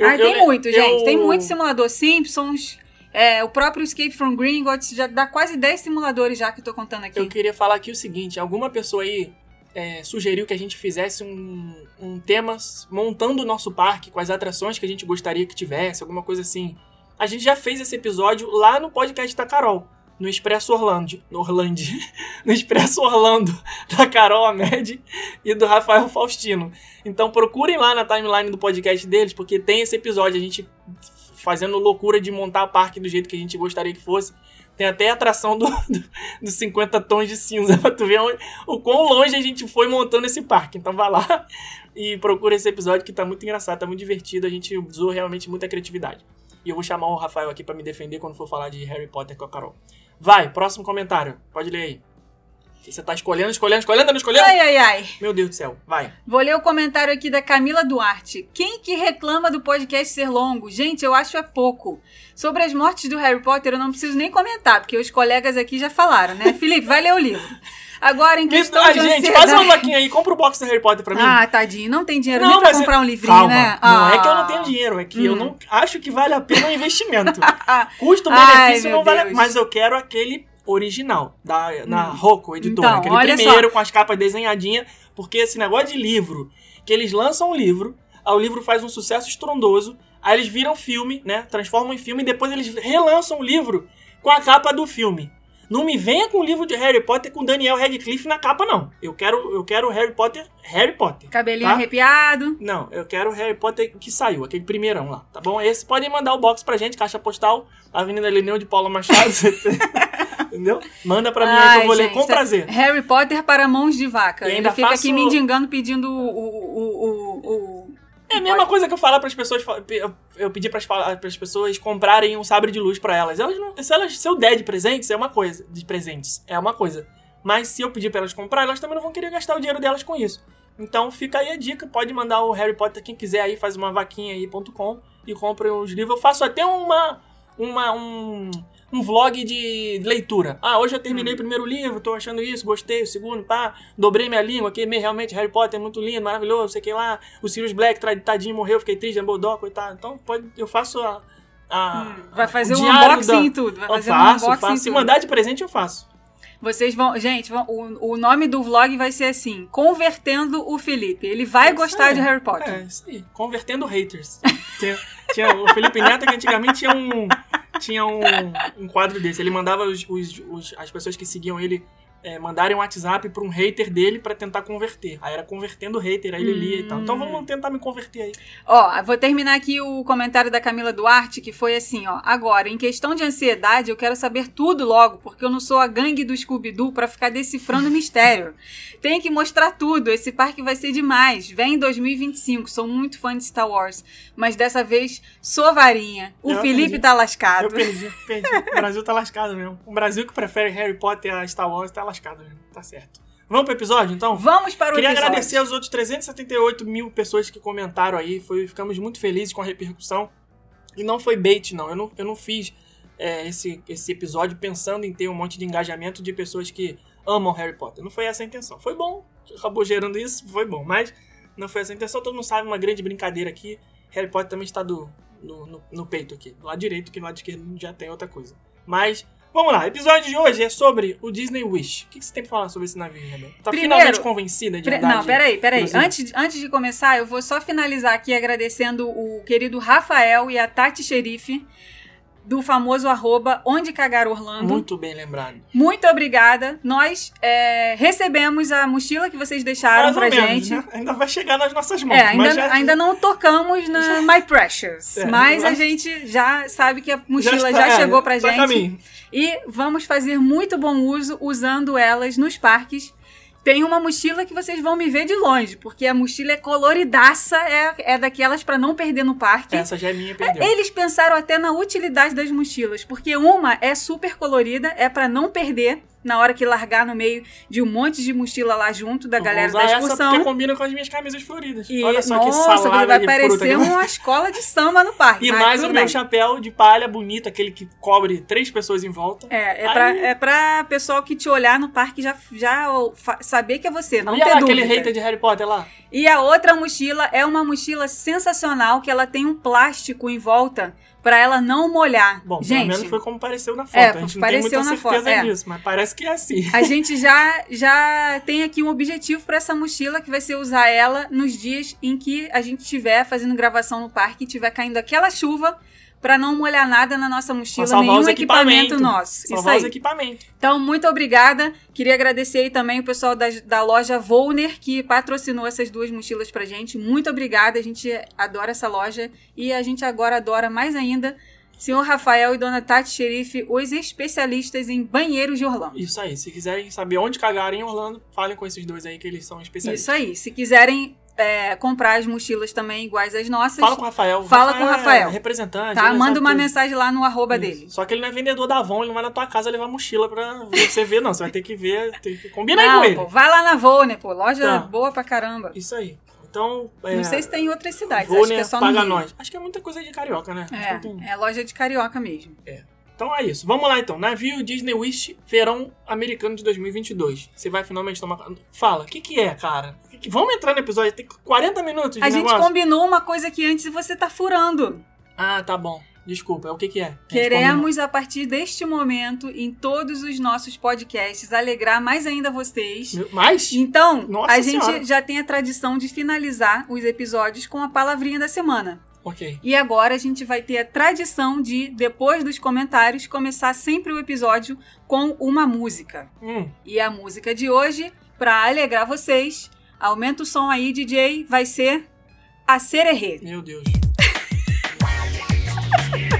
ah, Eu- tem eu- muito, eu- gente. Tem muito simulador. Simpsons, é, o próprio Escape from Gringotts, já dá quase 10 simuladores já que eu tô contando aqui. Eu queria falar aqui o seguinte: alguma pessoa aí é, sugeriu que a gente fizesse um, um tema montando o nosso parque com as atrações que a gente gostaria que tivesse, alguma coisa assim. A gente já fez esse episódio lá no podcast da Carol, no Expresso Orlando. No Orlando. no Expresso Orlando, da Carol Ahmed e do Rafael Faustino. Então procurem lá na timeline do podcast deles, porque tem esse episódio, a gente fazendo loucura de montar o parque do jeito que a gente gostaria que fosse. Tem até a atração do, do- dos 50 tons de cinza pra tu ver onde- o quão longe a gente foi montando esse parque. Então vai lá e procura esse episódio que tá muito engraçado, tá muito divertido. A gente usou realmente muita criatividade. E eu vou chamar o Rafael aqui pra me defender quando for falar de Harry Potter com a Carol. Vai, próximo comentário. Pode ler aí. Você tá escolhendo, escolhendo, escolhendo, não escolhendo? Ai, ai, ai. Meu Deus do céu. Vai. Vou ler o comentário aqui da Camila Duarte. Quem que reclama do podcast ser longo? Gente, eu acho é pouco. Sobre as mortes do Harry Potter, eu não preciso nem comentar, porque os colegas aqui já falaram, né? Felipe, vai ler o livro. Agora, em questão Ah, de gente, ansiedade... faz uma vaquinha aí. Compra o box do Harry Potter pra mim. Ah, tadinho, não tem dinheiro Não, nem pra mas é- comprar um livrinho, Calma, né? não é que eu não Ah. tenho dinheiro, é que eu Hum. não acho que vale a pena o investimento. Custo-benefício não vale, Deus. mas eu quero aquele original da na Hum. Rocco editora, Então, aquele primeiro com as capas desenhadinhas, porque esse negócio de livro, que eles lançam um livro, aí o livro faz um sucesso estrondoso, aí eles viram filme, né, transformam em filme e depois eles relançam o livro com a capa do filme. Não me venha com o livro de Harry Potter com Daniel Radcliffe na capa não. Eu quero eu quero Harry Potter, Harry Potter. Cabelinho Tá? arrepiado. Não, eu quero o Harry Potter que saiu, aquele primeirão lá, tá bom? Esse podem mandar o box pra gente, caixa postal, Avenida Lineu de Paula Machado. Entendeu? Manda pra mim aí que eu vou ler gente, com tá- prazer. Harry Potter para mãos de vaca. E Ele ainda fica faço- aqui mendigando pedindo o, o, o, o- É a mesma coisa que eu falar pras pessoas. eu- Eu pedi pras, pras pessoas comprarem um sabre de luz pra elas. Elas não. Se, elas, se eu der de presentes, é uma coisa. De presentes, é uma coisa. Mas se eu pedir pra elas comprar, elas também não vão querer gastar o dinheiro delas com isso. Então fica aí a dica. Pode mandar o Harry Potter, quem quiser aí, faz uma vaquinha aí.com e compre os livros. Eu faço até uma. Uma um, um vlog de leitura. Ah, hoje eu terminei o primeiro livro, tô achando isso, gostei, o segundo, pá, dobrei minha língua, queimei realmente Harry Potter, é muito lindo, maravilhoso, sei que lá. O Sirius Black, tadinho, morreu, fiquei triste, Dumbledore, coitado. Então, pode, eu faço a... a Hum, vai fazer um unboxing da- e tudo. Vai Eu fazer um faço, unboxing faço. Se mandar de presente, eu faço. Vocês vão. Gente, vão- o, o nome do vlog vai ser assim: Convertendo o Felipe. Ele vai É gostar aí. de Harry Potter. É, isso aí. Convertendo haters. tinha, tinha o Felipe Neto que antigamente tinha um, tinha um, um quadro desse. Ele mandava os, os- os- as pessoas que seguiam ele é, mandarem um WhatsApp pra um hater dele pra tentar converter. Aí era convertendo o hater, aí ele lia e tal. Então Hum. vamos tentar me converter aí. Ó, vou terminar aqui o comentário da Camila Duarte, que foi assim, ó. Agora, em questão de ansiedade, eu quero saber tudo logo, porque eu não sou a gangue do Scooby-Doo pra ficar decifrando mistério. Tem que mostrar tudo, esse parque vai ser demais. Vem em 2025, sou muito fã de Star Wars, mas dessa vez sou varinha. O Eu Felipe acredito. tá lascado. Eu perdi, perdi. O Brasil tá lascado mesmo. O Brasil que prefere Harry Potter a Star Wars tá lascado, né? tá certo. Vamos pro episódio, então? Vamos para o Queria episódio. agradecer aos outros 378 mil pessoas que comentaram aí. Foi, ficamos muito felizes com a repercussão. E não foi bait, não. Eu não, eu não fiz é, esse, esse episódio pensando em ter um monte de engajamento de pessoas que amam Harry Potter. Não foi essa a intenção. Foi bom, acabou gerando isso, foi bom. Mas não foi essa a intenção. Todo mundo sabe, uma grande brincadeira aqui. Harry Potter também está do, no, no, no peito aqui. Do lado direito, que do lado esquerdo já tem outra coisa. Mas Vamos lá, o episódio de hoje é sobre o Disney Wish. O que você tem pra falar sobre esse navio, Rebeca? Tá Primeiro- finalmente convencida de verdade? Não, peraí, peraí. Antes, antes de começar, eu vou só finalizar aqui agradecendo o querido Rafael e a Tati Xerife, do famoso arroba Onde Cagar Orlando. Muito, Muito bem lembrado. obrigada. Nós é, recebemos a mochila que vocês deixaram Mais pra menos, gente. né? Ainda vai chegar nas nossas mãos. É, ainda, já, ainda não tocamos na My Precious, É, mas a mas- gente já sabe que a mochila já, está- é, chegou pra tá a gente. caminho. E vamos fazer muito bom uso usando elas nos parques. Tem uma mochila que vocês vão me ver de longe, porque a mochila é coloridaça, é, é daquelas pra não perder no parque. Essa já é minha, perdeu. Eles pensaram até na utilidade das mochilas, porque uma é super colorida, é pra não perder na hora que largar no meio de um monte de mochila lá junto da galera da essa excursão. porque combina com as minhas camisas floridas. E, Olha só nossa, que salada vai parecer uma escola de samba no parque. E mais o meu bem. chapéu de palha bonito, aquele que cobre três pessoas em volta. É, é, Aí- pra, é pra pessoal que te olhar no parque já, já saber que é você, não e ter lá, dúvida. aquele hater de Harry Potter lá? E a outra mochila é uma mochila sensacional que ela tem um plástico em volta pra ela não molhar. Bom, pelo Gente, menos foi como pareceu na foto. É, a gente não tem muita certeza foto, é. disso, mas parece que é assim. a gente já já tem aqui um objetivo pra essa mochila que vai ser usar ela nos dias em que a gente estiver fazendo gravação no parque e tiver caindo aquela chuva pra não molhar nada na nossa mochila, nenhum equipamento equipamentos. nosso. Isso aí. os equipamentos. Então, muito obrigada. Queria agradecer aí também o pessoal da, da loja Volner, que patrocinou essas duas mochilas pra gente. Muito obrigada. A gente adora essa loja e a gente agora adora mais ainda senhor Rafael e dona Tati Xerife, os especialistas em banheiros de Orlando. Isso aí. Se quiserem saber onde cagar em Orlando, falem com esses dois aí que eles são especialistas. Isso aí. Se quiserem é, comprar as mochilas também iguais às nossas, Fala com o Rafael. Fala com o é Rafael. representante. tá? Manda uma tudo. mensagem lá no arroba Isso. dele. Só que ele não é vendedor da Avon, ele não vai na tua casa levar mochila pra você ver, não. Você vai ter que ver, tem que combinar Não, com ele. pô, vai lá na Volner, pô. Loja Tá. boa pra caramba. Isso aí. Então, é, Não sei se tem em outras cidades, Vou, acho que é só no paga Rio. nós. Acho que é muita coisa de carioca, né? Tem- É, é loja de carioca mesmo. Então é isso. Vamos lá então. Navio Disney Wish Verão Americano de 2022. Você vai finalmente tomar. Fala, o que, que é, cara? Que que- Vamos entrar no episódio, tem 40 minutos de A gente negócio. combinou uma coisa que antes você tá furando. Ah, tá bom. Desculpa, é o que, que é? A gente. Queremos, a partir deste momento, em todos os nossos podcasts, alegrar mais ainda vocês. Mais? Então, Nossa a gente Senhora. já tem a tradição de finalizar os episódios com a palavrinha da semana. Ok. E agora a gente vai ter a tradição de, depois dos comentários, começar sempre o episódio com uma música. Hum, E a música de hoje, pra alegrar vocês, aumenta o som aí, DJ, vai ser a Sererê. meu Deus.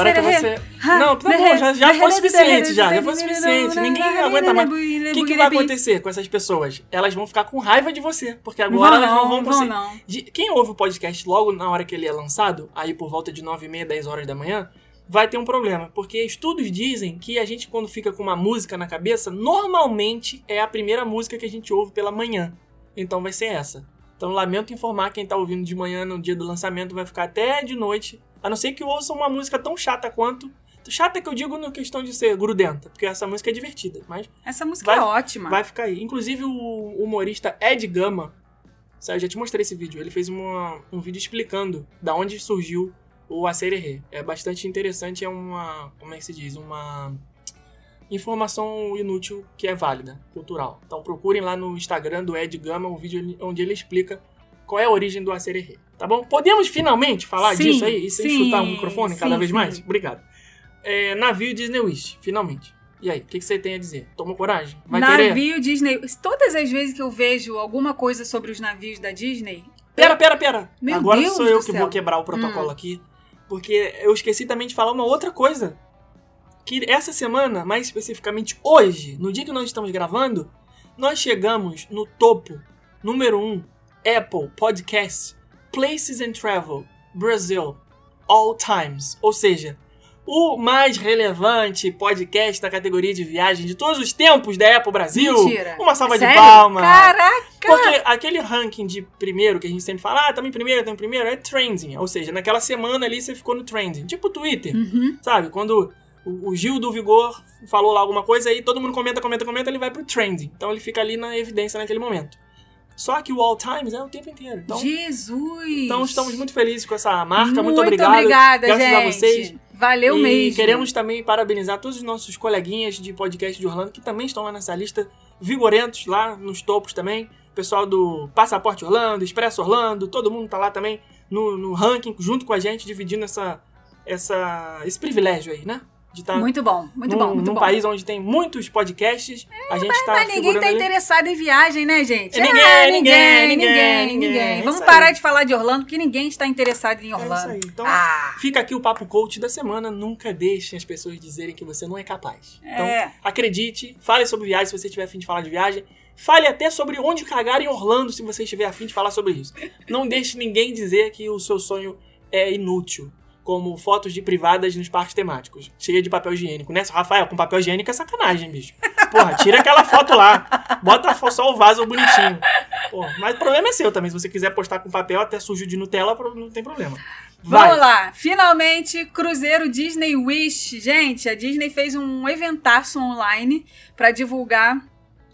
agora que você. Não, tá bom, derre- já, já foi suficiente, já. Já foi suficiente. Ninguém aguenta mais. O que, que vai acontecer com essas pessoas? Elas vão ficar com raiva de você. Porque Não agora vão elas não não, vão você. não. De- Quem ouve o podcast logo na hora que ele é lançado, aí por volta de 9 e meia, 10 horas da manhã, vai ter um problema. Porque estudos dizem que a gente, quando fica com uma música na cabeça, normalmente é a primeira música que a gente ouve pela manhã. Então vai ser essa. Então lamento informar quem tá ouvindo de manhã no dia do lançamento vai ficar até de noite. A não ser que ouça uma música tão chata quanto. Chata que eu digo na questão de ser grudenta, porque essa música é divertida, mas Essa música Vai- é ótima. vai ficar aí. Inclusive o humorista Ed Gama, Eu já te mostrei esse vídeo. Ele fez uma- um vídeo explicando da onde surgiu o Acererê. É bastante interessante, é uma. Como é que se diz? Uma informação inútil que é válida, cultural. Então procurem lá no Instagram do Ed Gama um vídeo onde ele explica qual é a origem do Acererê. Tá bom? Podemos finalmente falar Sim, disso aí? E sem sim, chutar o microfone cada sim, vez sim. mais? Obrigado. É, navio Disney Wish, finalmente. E aí, o que, que você tem a dizer? Tomou coragem? Vai querer? Navio Disney. Todas as vezes que eu vejo alguma coisa sobre os navios da Disney. Pera, pera, pera. Meu Agora Deus sou eu que céu. vou quebrar o protocolo aqui. Porque eu esqueci também de falar uma outra coisa. Que essa semana, mais especificamente hoje, no dia que nós estamos gravando, nós chegamos no topo número 1 um, Apple Podcast Places and Travel Brasil All Times. Ou seja, o mais relevante podcast da categoria de viagem de todos os tempos da Apple Brasil. Mentira. Uma salva Sério? de palmas. Caraca! Porque aquele ranking de primeiro que a gente sempre fala, ah, também primeiro, também primeiro, é trending. Ou seja, naquela semana ali você ficou no trending. Tipo o Twitter, Uhum. sabe? Quando o o Gil do Vigor falou lá alguma coisa, aí todo mundo comenta, comenta, comenta, ele vai pro trending. Então ele fica ali na evidência naquele momento. Só que o All Times é o tempo inteiro. Então, Jesus! então estamos muito felizes com essa marca. Muito, Muito obrigado. obrigada, Graças gente. a vocês. Valeu e mesmo. queremos também parabenizar todos os nossos coleguinhas de podcast de Orlando que também estão lá nessa lista, vigorentos lá nos topos também. Pessoal do Passaporte Orlando, Expresso Orlando, todo mundo tá lá também no, no ranking, junto com a gente, dividindo essa, essa, esse privilégio aí, né? De estar Muito bom, muito num, bom, muito num bom. país onde tem muitos podcasts. a gente tá Mas ninguém tá ali. interessado em viagem, né, gente? É ninguém, Ah, ninguém, ninguém, ninguém, ninguém, ninguém. É Vamos parar aí. de falar de Orlando, porque ninguém está interessado em É isso Orlando. aí. Então, Ah, Fica aqui o papo coach da semana. Nunca deixem as pessoas dizerem que você não é capaz. Então, É. acredite, fale sobre viagem se você tiver afim de falar de viagem. Fale até sobre onde cagar em Orlando se você estiver afim de falar sobre isso. Não deixe ninguém dizer que o seu sonho é inútil. Como fotos de privadas nos parques temáticos. Cheia de papel higiênico. Né? Rafael, com papel higiênico é sacanagem, bicho. Porra, tira aquela foto lá. Bota só o vaso bonitinho. Porra, mas o problema é seu também. Se você quiser postar com papel até sujo de Nutella, não tem problema. Vai. Vamos lá, finalmente, Cruzeiro Disney Wish. Gente, a Disney fez um eventaço online para divulgar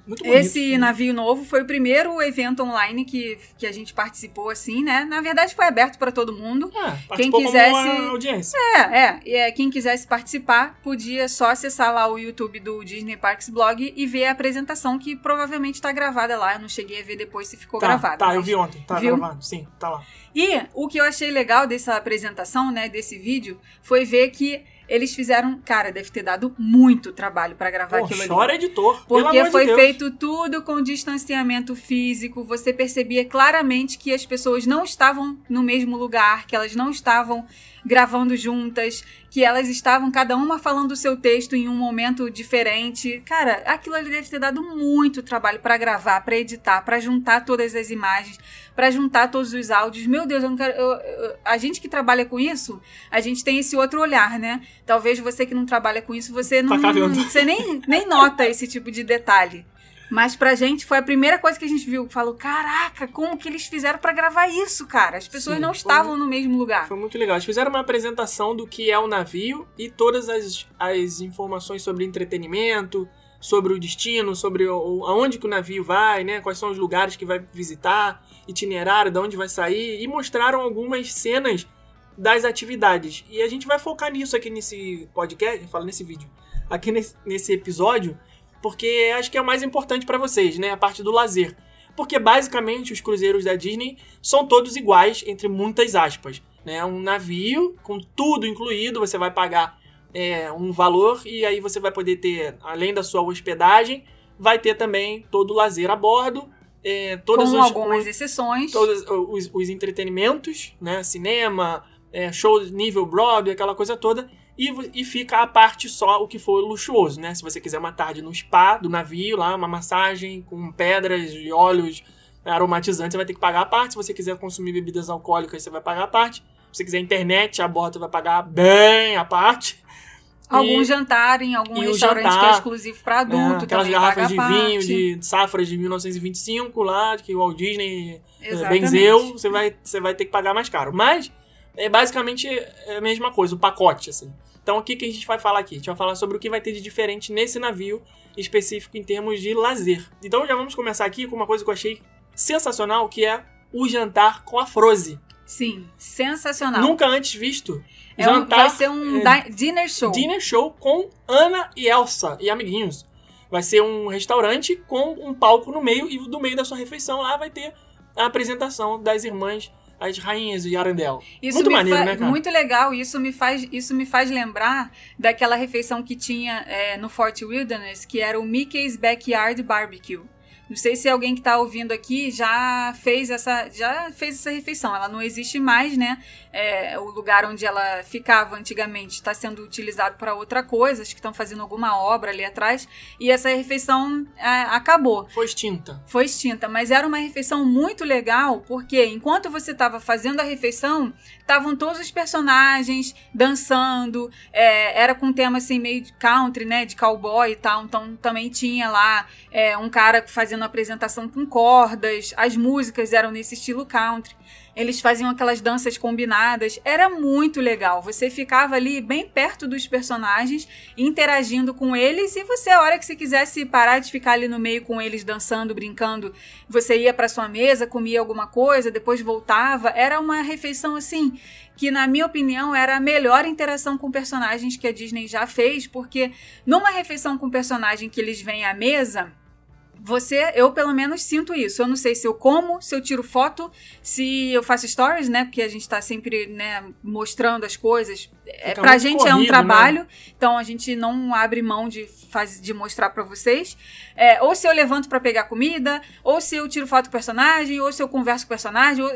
Muito bonito. esse navio novo. Foi o primeiro evento online que, que a gente participou, assim, né? Na verdade, foi aberto para todo mundo. Ah, Quem quisesse- como uma audiência. É, é, é, quem quisesse participar podia só acessar lá o YouTube do Disney Parks Blog e ver a apresentação que provavelmente tá gravada lá. Eu não cheguei a ver depois se ficou Tá, gravada. tá, eu vi ontem. Tá Viu? gravado. Sim, tá lá. E o que eu achei legal dessa apresentação, né, desse vídeo, foi ver que eles fizeram, cara, deve ter dado muito trabalho pra gravar Pô, aquilo ali. chora editor. pelo Porque de foi Deus. feito tudo com distanciamento físico, você percebia claramente que as pessoas não estavam no mesmo lugar, que elas não estavam gravando juntas, que elas estavam cada uma falando o seu texto em um momento diferente. Cara, aquilo ali deve ter dado muito trabalho pra gravar, pra editar, pra juntar todas as imagens, pra juntar todos os áudios. Meu Deus, eu não quero, eu- eu- a gente que trabalha com isso, a gente tem esse outro olhar, né? Talvez você que não trabalha com isso, você não, cagando. você nem, nem nota esse tipo de detalhe. Mas pra gente foi a primeira coisa que a gente viu. Falou, caraca, como que eles fizeram pra gravar isso, cara? As pessoas Sim, não foi- estavam no mesmo lugar. Foi muito legal. Eles fizeram uma apresentação do que é o navio e todas as, as informações sobre entretenimento, sobre o destino, sobre o- aonde que o navio vai, né? Quais são os lugares que vai visitar, itinerário, de onde vai sair. E mostraram algumas cenas das atividades. E a gente vai focar nisso aqui nesse podcast, falo nesse vídeo, aqui nesse, nesse episódio, porque acho que é o mais importante pra vocês, né? A parte do lazer. Porque basicamente os cruzeiros da Disney são todos iguais, entre muitas aspas. Né? Um navio com tudo incluído, você vai pagar é, um valor e aí você vai poder ter, além da sua hospedagem, vai ter também todo o lazer a bordo, é, todas com os, algumas exceções. todos os, os entretenimentos, né? Cinema, é, show nível Broadway, aquela coisa toda. E, e fica a parte só o que for luxuoso, né? Se você quiser uma tarde no spa do navio, lá, uma massagem com pedras e óleos aromatizantes, você vai ter que pagar a parte. Se você quiser consumir bebidas alcoólicas, você vai pagar a parte. Se você quiser internet a bordo, vai pagar bem a parte. Algum E- jantar em algum restaurante que jantar, é exclusivo pra adulto. né, aquelas garrafas de vinho parte. de safras de 1925 lá, que o Walt Disney é, Exatamente. benzeu, você vai, você vai ter que pagar mais caro. Mas é basicamente a mesma coisa, o pacote, assim. Então o que, que a gente vai falar aqui? A gente vai falar sobre o que vai ter de diferente nesse navio específico em termos de lazer. Então já vamos começar aqui com uma coisa que eu achei sensacional, que é o jantar com a Frozen. Sim, sensacional. Nunca antes visto. É um- jantar vai ser um é, di- dinner show. dinner show com Ana e Elsa e amiguinhos. Vai ser um restaurante com um palco no meio e do meio da sua refeição lá vai ter a apresentação das irmãs, as rainhas de Arendelle. Isso Muito maneiro, né, cara? Muito legal. Isso me faz, isso me faz lembrar daquela refeição que tinha é, no Fort Wilderness, que era o Mickey's Backyard Barbecue. Não sei se alguém que está ouvindo aqui já fez essa, já fez essa refeição. Ela não existe mais, né? É, o lugar onde ela ficava antigamente está sendo utilizado para outra coisa. Acho que estão fazendo alguma obra ali atrás. E essa refeição é, acabou Foi extinta. foi extinta, mas era uma refeição muito legal, porque enquanto você estava fazendo a refeição, estavam todos os personagens dançando, é, era com tema assim meio de country, né, de cowboy e tal, então também tinha lá é, um cara fazendo apresentação com cordas, as músicas eram nesse estilo country. Eles faziam aquelas danças combinadas, era muito legal. Você ficava ali bem perto dos personagens, interagindo com eles, e você, a hora que você quisesse parar de ficar ali no meio com eles dançando, brincando, você ia para sua mesa, comia alguma coisa, depois voltava. Era uma refeição assim que, na minha opinião, era a melhor interação com personagens que a Disney já fez, porque numa refeição com personagem que eles vêm à mesa. Você, eu pelo menos sinto isso. Eu não sei se eu como, se eu tiro foto, se eu faço stories, né? Porque a gente tá sempre, né, mostrando as coisas. É, Fica pra gente é um corrido, trabalho, então a gente não abre mão de, faz, de mostrar pra vocês. É, ou se eu levanto pra pegar comida, ou se eu tiro foto com o personagem, ou se eu converso com o personagem. Ou,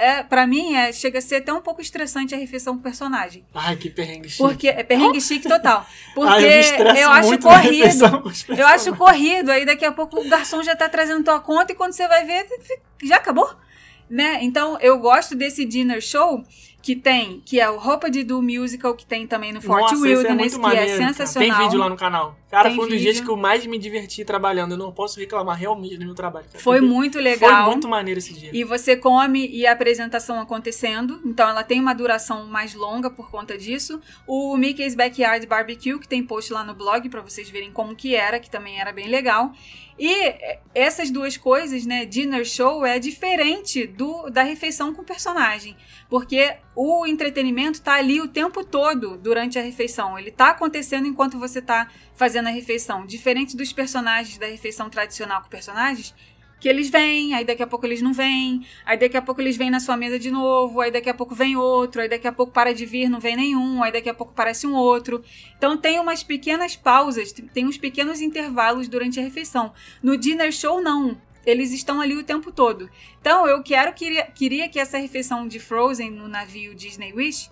é, para mim, é, chega a ser até um pouco estressante a refeição com o personagem. Ai, que perrengue chique. Porque é perrengue chique total. Porque Ai, eu eu acho corrido. Eu acho corrido, aí daqui a pouco o garçom já tá trazendo tua conta e quando você vai ver, já acabou. Né? Então eu gosto desse dinner show que tem, que é o Roupa de Do Musical, que tem também no Fort Nossa, é Wilderness, muito que maneiro, é cara. sensacional. Tem vídeo lá no canal. Cara, Tem foi um dos vídeo. dias que eu mais me diverti trabalhando. Eu não posso reclamar realmente do meu trabalho. cara. Foi muito legal. Foi muito maneiro esse dia. E você come e a apresentação acontecendo. Então ela tem uma duração mais longa por conta disso. O Mickey's Backyard Barbecue, que tem post lá no blog pra vocês verem como que era, que também era bem legal. E essas duas coisas, né, dinner show é diferente do da refeição com o personagem, porque o entretenimento tá ali o tempo todo durante a refeição. Ele tá acontecendo enquanto você tá fazendo a refeição, diferente dos personagens da refeição tradicional com personagens que eles vêm, aí daqui a pouco eles não vêm, aí daqui a pouco eles vêm na sua mesa de novo, aí daqui a pouco vem outro, aí daqui a pouco para de vir, não vem nenhum, aí daqui a pouco parece um outro. Então tem umas pequenas pausas, tem uns pequenos intervalos durante a refeição. No dinner show, não. Eles estão ali o tempo todo. Então eu quero queria, queria que essa refeição de Frozen no navio Disney Wish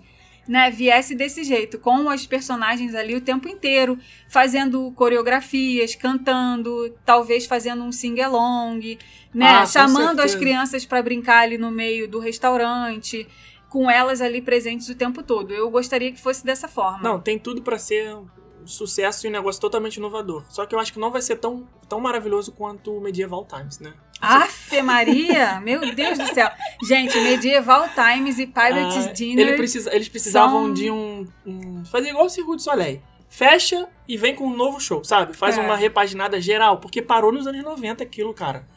né, viesse desse jeito, com as personagens ali o tempo inteiro, fazendo coreografias, cantando, talvez fazendo um sing-along, né, Ah, chamando as crianças para brincar ali no meio do restaurante, com elas ali presentes o tempo todo. Eu gostaria que fosse dessa forma. Não, tem tudo pra ser sucesso e um negócio totalmente inovador. Só que eu acho que não vai ser tão, tão maravilhoso quanto o Medieval Times, né? Afe Maria! Meu Deus do céu! Gente, Medieval Times e Pirates Ah, Dinner. ele precisa, eles precisavam são- de um, um- Fazer igual o Circuito do Soleil. Fecha e vem com um novo show, sabe? Faz É. uma repaginada geral, porque parou nos anos 90 aquilo, cara.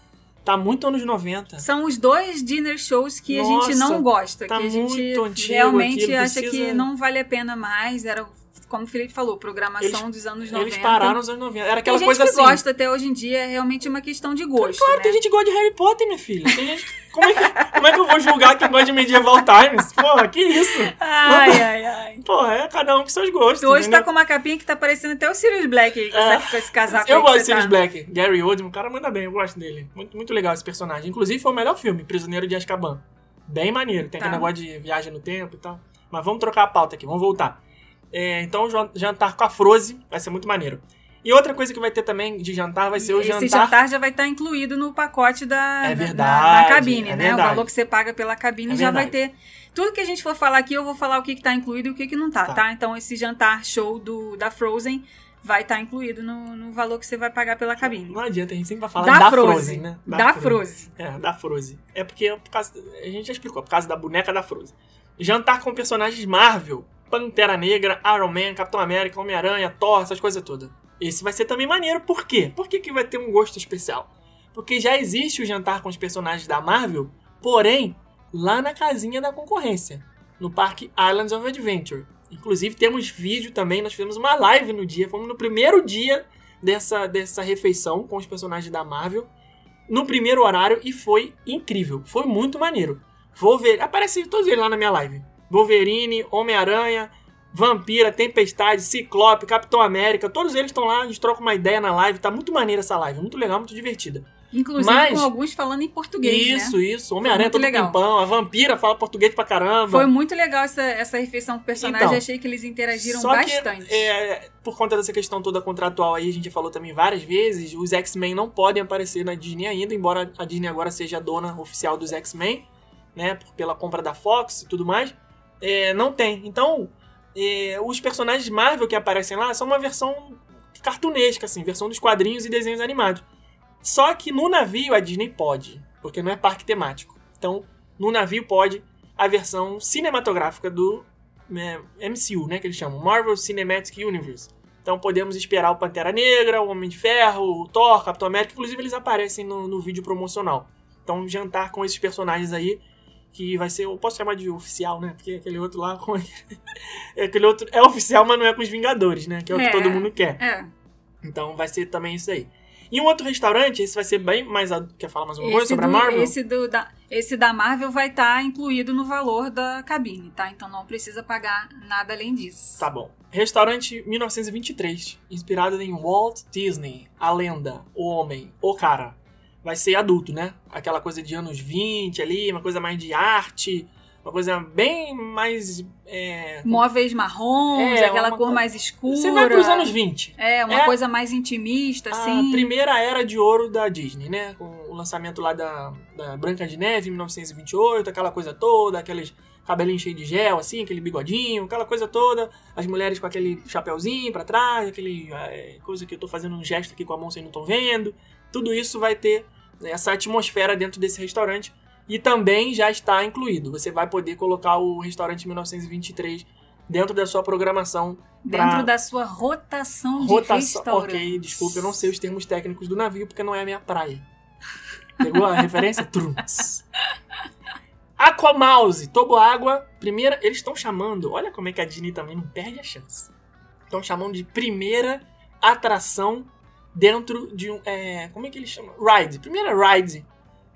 Tá muito anos 90. São os dois dinner shows que a Nossa, gente não gosta, tá que a gente realmente aquilo, acha que precisa- não vale a pena mais. Era, como o Felipe falou, programação dos anos 90. Eles pararam nos anos 90. Era Tem aquela gente coisa que assim. gosta até hoje em dia, é realmente uma questão de gosto. Claro, né? tem gente que gosta de Harry Potter, minha filha. Tem gente. Como é, que, como é que eu vou julgar quem gosta de Medieval Times? Porra, que isso? Ai, ai, ai. Porra, é cada um com seus gostos. Tu hoje tá entendeu? com uma capinha que tá parecendo até o Sirius Black É. essa- com esse casaco Eu gosto de Sirius tá. Black. Gary Oldman, o cara manda bem, eu gosto dele. Muito, muito legal esse personagem. Inclusive, foi o melhor filme, Prisioneiro de Azkaban. Bem maneiro. Tem Tá. aquele negócio de viagem no tempo e tal. Mas vamos trocar a pauta aqui, vamos voltar. É, então, jan- jantar com a Froze vai ser muito maneiro. E outra coisa que vai ter também de jantar vai ser o Esse jantar... jantar já vai estar incluído no pacote da, É da- verdade, da, da cabine, é né? verdade. O valor que você paga pela cabine É já vai verdade. ter. Tudo que a gente for falar aqui, eu vou falar o que, que tá incluído e o que, que não tá, Tá. tá? Então esse jantar show do, da Frozen vai estar incluído no, no valor que você vai pagar pela cabine. Não adianta, a gente sempre vai falar Da da, Frozen, Frozen, né? Da Frozen. É, da Frozen. É porque por causa, a gente já explicou, por causa da boneca da Frozen. Jantar com personagens Marvel, Pantera Negra, Iron Man, Capitão América, Homem-Aranha, Thor, essas coisas todas. Esse vai ser também maneiro. Por quê? Por que, que vai ter um gosto especial? Porque já existe o jantar com os personagens da Marvel Porém, lá na casinha da concorrência, no parque Islands of Adventure. Inclusive, temos vídeo também, nós fizemos uma live no dia, fomos no primeiro dia dessa, dessa refeição com os personagens da Marvel, no primeiro horário, e foi incrível, foi muito maneiro. Wolverine, aparece todos eles lá na minha live. Wolverine, Homem-Aranha, Vampira, Tempestade, Ciclope, Capitão América, todos eles estão lá, a gente troca uma ideia na live, tá muito maneira essa live, muito legal, muito divertida. Inclusive Mas- com alguns falando em português, isso, né? isso. Homem-Aranha todo legal. pimpão, a Vampira fala português pra caramba. Foi muito legal essa, essa refeição com o personagem. Então, Achei que eles interagiram bastante. que, é, por conta dessa questão toda contratual aí, a gente já falou também várias vezes, os X-Men não podem aparecer na Disney ainda, embora a Disney agora seja a dona oficial dos X-Men, né, pela compra da Fox e tudo mais, é, não tem. Então, é, os personagens Marvel que aparecem lá são uma versão cartunesca, assim, versão dos quadrinhos e desenhos animados. Só que no navio a Disney pode, porque não é parque temático. Então, no navio pode a versão cinematográfica do né, MCU, né, que eles chamam, Marvel Cinematic Universe. Então podemos esperar o Pantera Negra, o Homem de Ferro, o Thor, Capitão América, inclusive eles aparecem no, no vídeo promocional. Então jantar com esses personagens aí, que vai ser, eu posso chamar de oficial, né, porque aquele outro lá, como é que- aquele outro é oficial, mas não é com os Vingadores, né, que é o que É. todo mundo quer. É. Então vai ser também isso aí. E um outro restaurante, esse vai ser bem mais. Quer falar mais uma coisa Esse, sobre do, a Marvel? esse, do, da, esse da Marvel vai estar incluído no valor da cabine, tá? Então não precisa pagar nada além disso. Tá bom. Restaurante 1923, inspirado em Walt Disney, a lenda, o homem, o cara. Vai ser adulto, né? Aquela coisa de anos 20 ali, uma coisa mais de arte, uma coisa bem mais. é, Móveis marrons, É, aquela uma cor co- mais escura. Você vai pros anos 20. É, uma É coisa mais intimista, A assim. primeira era de ouro da Disney, né? Com o lançamento lá da, da Branca de Neve em 1928, aquela coisa toda, aqueles cabelinhos cheios de gel, assim, aquele bigodinho, aquela coisa toda. As mulheres com aquele chapeuzinho pra trás, aquele é, coisa que eu tô fazendo um gesto aqui com a mão vocês não estão vendo. Tudo isso vai ter essa atmosfera dentro desse restaurante. E também já está incluído. Você vai poder colocar o restaurante 1923 dentro da sua programação Dentro pra- da sua rotação de Rotação. restaurantes. Ok, desculpa, eu não sei os termos técnicos do navio porque não é a minha praia. Pegou a referência? Trunks. Aquamouse, Toboágua, primeira. Eles estão chamando, olha como é que a Disney também não perde a chance. Estão chamando de primeira atração dentro de um. é, como é que eles chamam? Ride. Primeira ride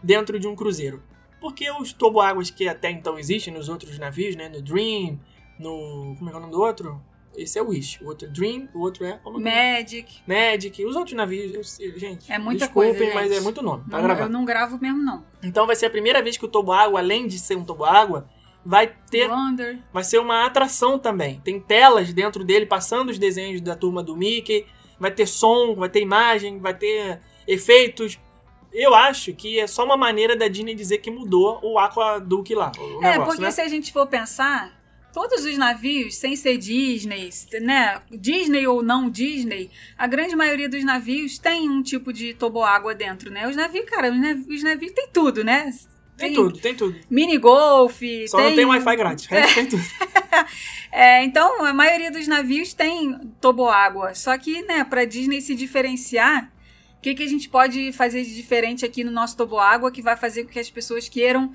dentro de um cruzeiro. Porque os toboáguas que até então existem nos outros navios, né? No Dream, no. Como é que é o nome do outro? Esse é o Wish. O outro é Dream, o outro é. Como é é? Magic. Magic, os outros navios, eu gente. É muita desculpem, coisa, mas gente. é muito nome. Tá Não, gravado. eu não gravo mesmo, não. Então vai ser a primeira vez que o toboágua, além de ser um toboágua, vai ter, Wonder. vai ser uma atração também. Tem telas dentro dele passando os desenhos da turma do Mickey, vai ter som, vai ter imagem, vai ter efeitos. Eu acho que é só uma maneira da Disney dizer que mudou o Aquaduck lá, o É, negócio, porque né? se a gente for pensar, todos os navios, sem ser Disney, né? Disney ou não Disney, a grande maioria dos navios tem um tipo de toboágua dentro, né? Os navios, cara, os navios, os navios tem tudo, né? Tem tudo, tem tudo. Mini golf, Só não tem Wi-Fi grátis, resto tem tudo. É, então, a maioria dos navios tem toboágua. Só que, né, pra Disney se diferenciar, o que, que a gente pode fazer de diferente aqui no nosso toboágua que vai fazer com que as pessoas queiram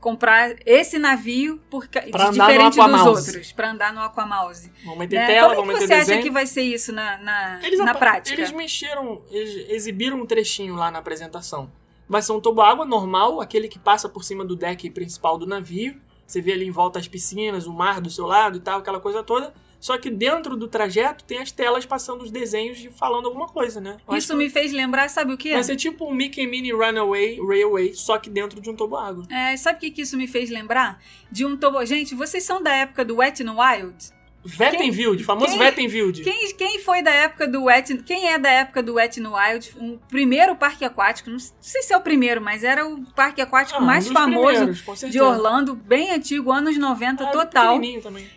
comprar esse navio por, diferente dos outros, pra andar no Aquamouse. Vamos meter Né? tela, Como é vamos que meter você acha desenho. que vai ser isso na, na, Eles na prática? Eles mexeram, eles exibiram um trechinho lá na apresentação. Vai ser um toboágua normal, aquele que passa por cima do deck principal do navio. Você vê ali em volta as piscinas, o mar do seu lado e tal, aquela coisa toda. Só que dentro do trajeto tem as telas passando os desenhos e falando alguma coisa, né? Eu Isso que me fez lembrar, sabe o quê? Vai ser tipo um Mickey Mini Runaway Railway, só que dentro de um toboágua. É, sabe o que, que isso me fez lembrar? De um tobo... Gente, vocês são da época do Wet n Wild? Vettenfield, famoso Vettenfield. Quem, quem foi da época do Wet... Quem é da época do Wet n Wild? Um primeiro parque aquático, não sei se é o primeiro, mas era o parque aquático Ah, um mais dos famoso de. Orlando, bem antigo, anos 90 Ah, total.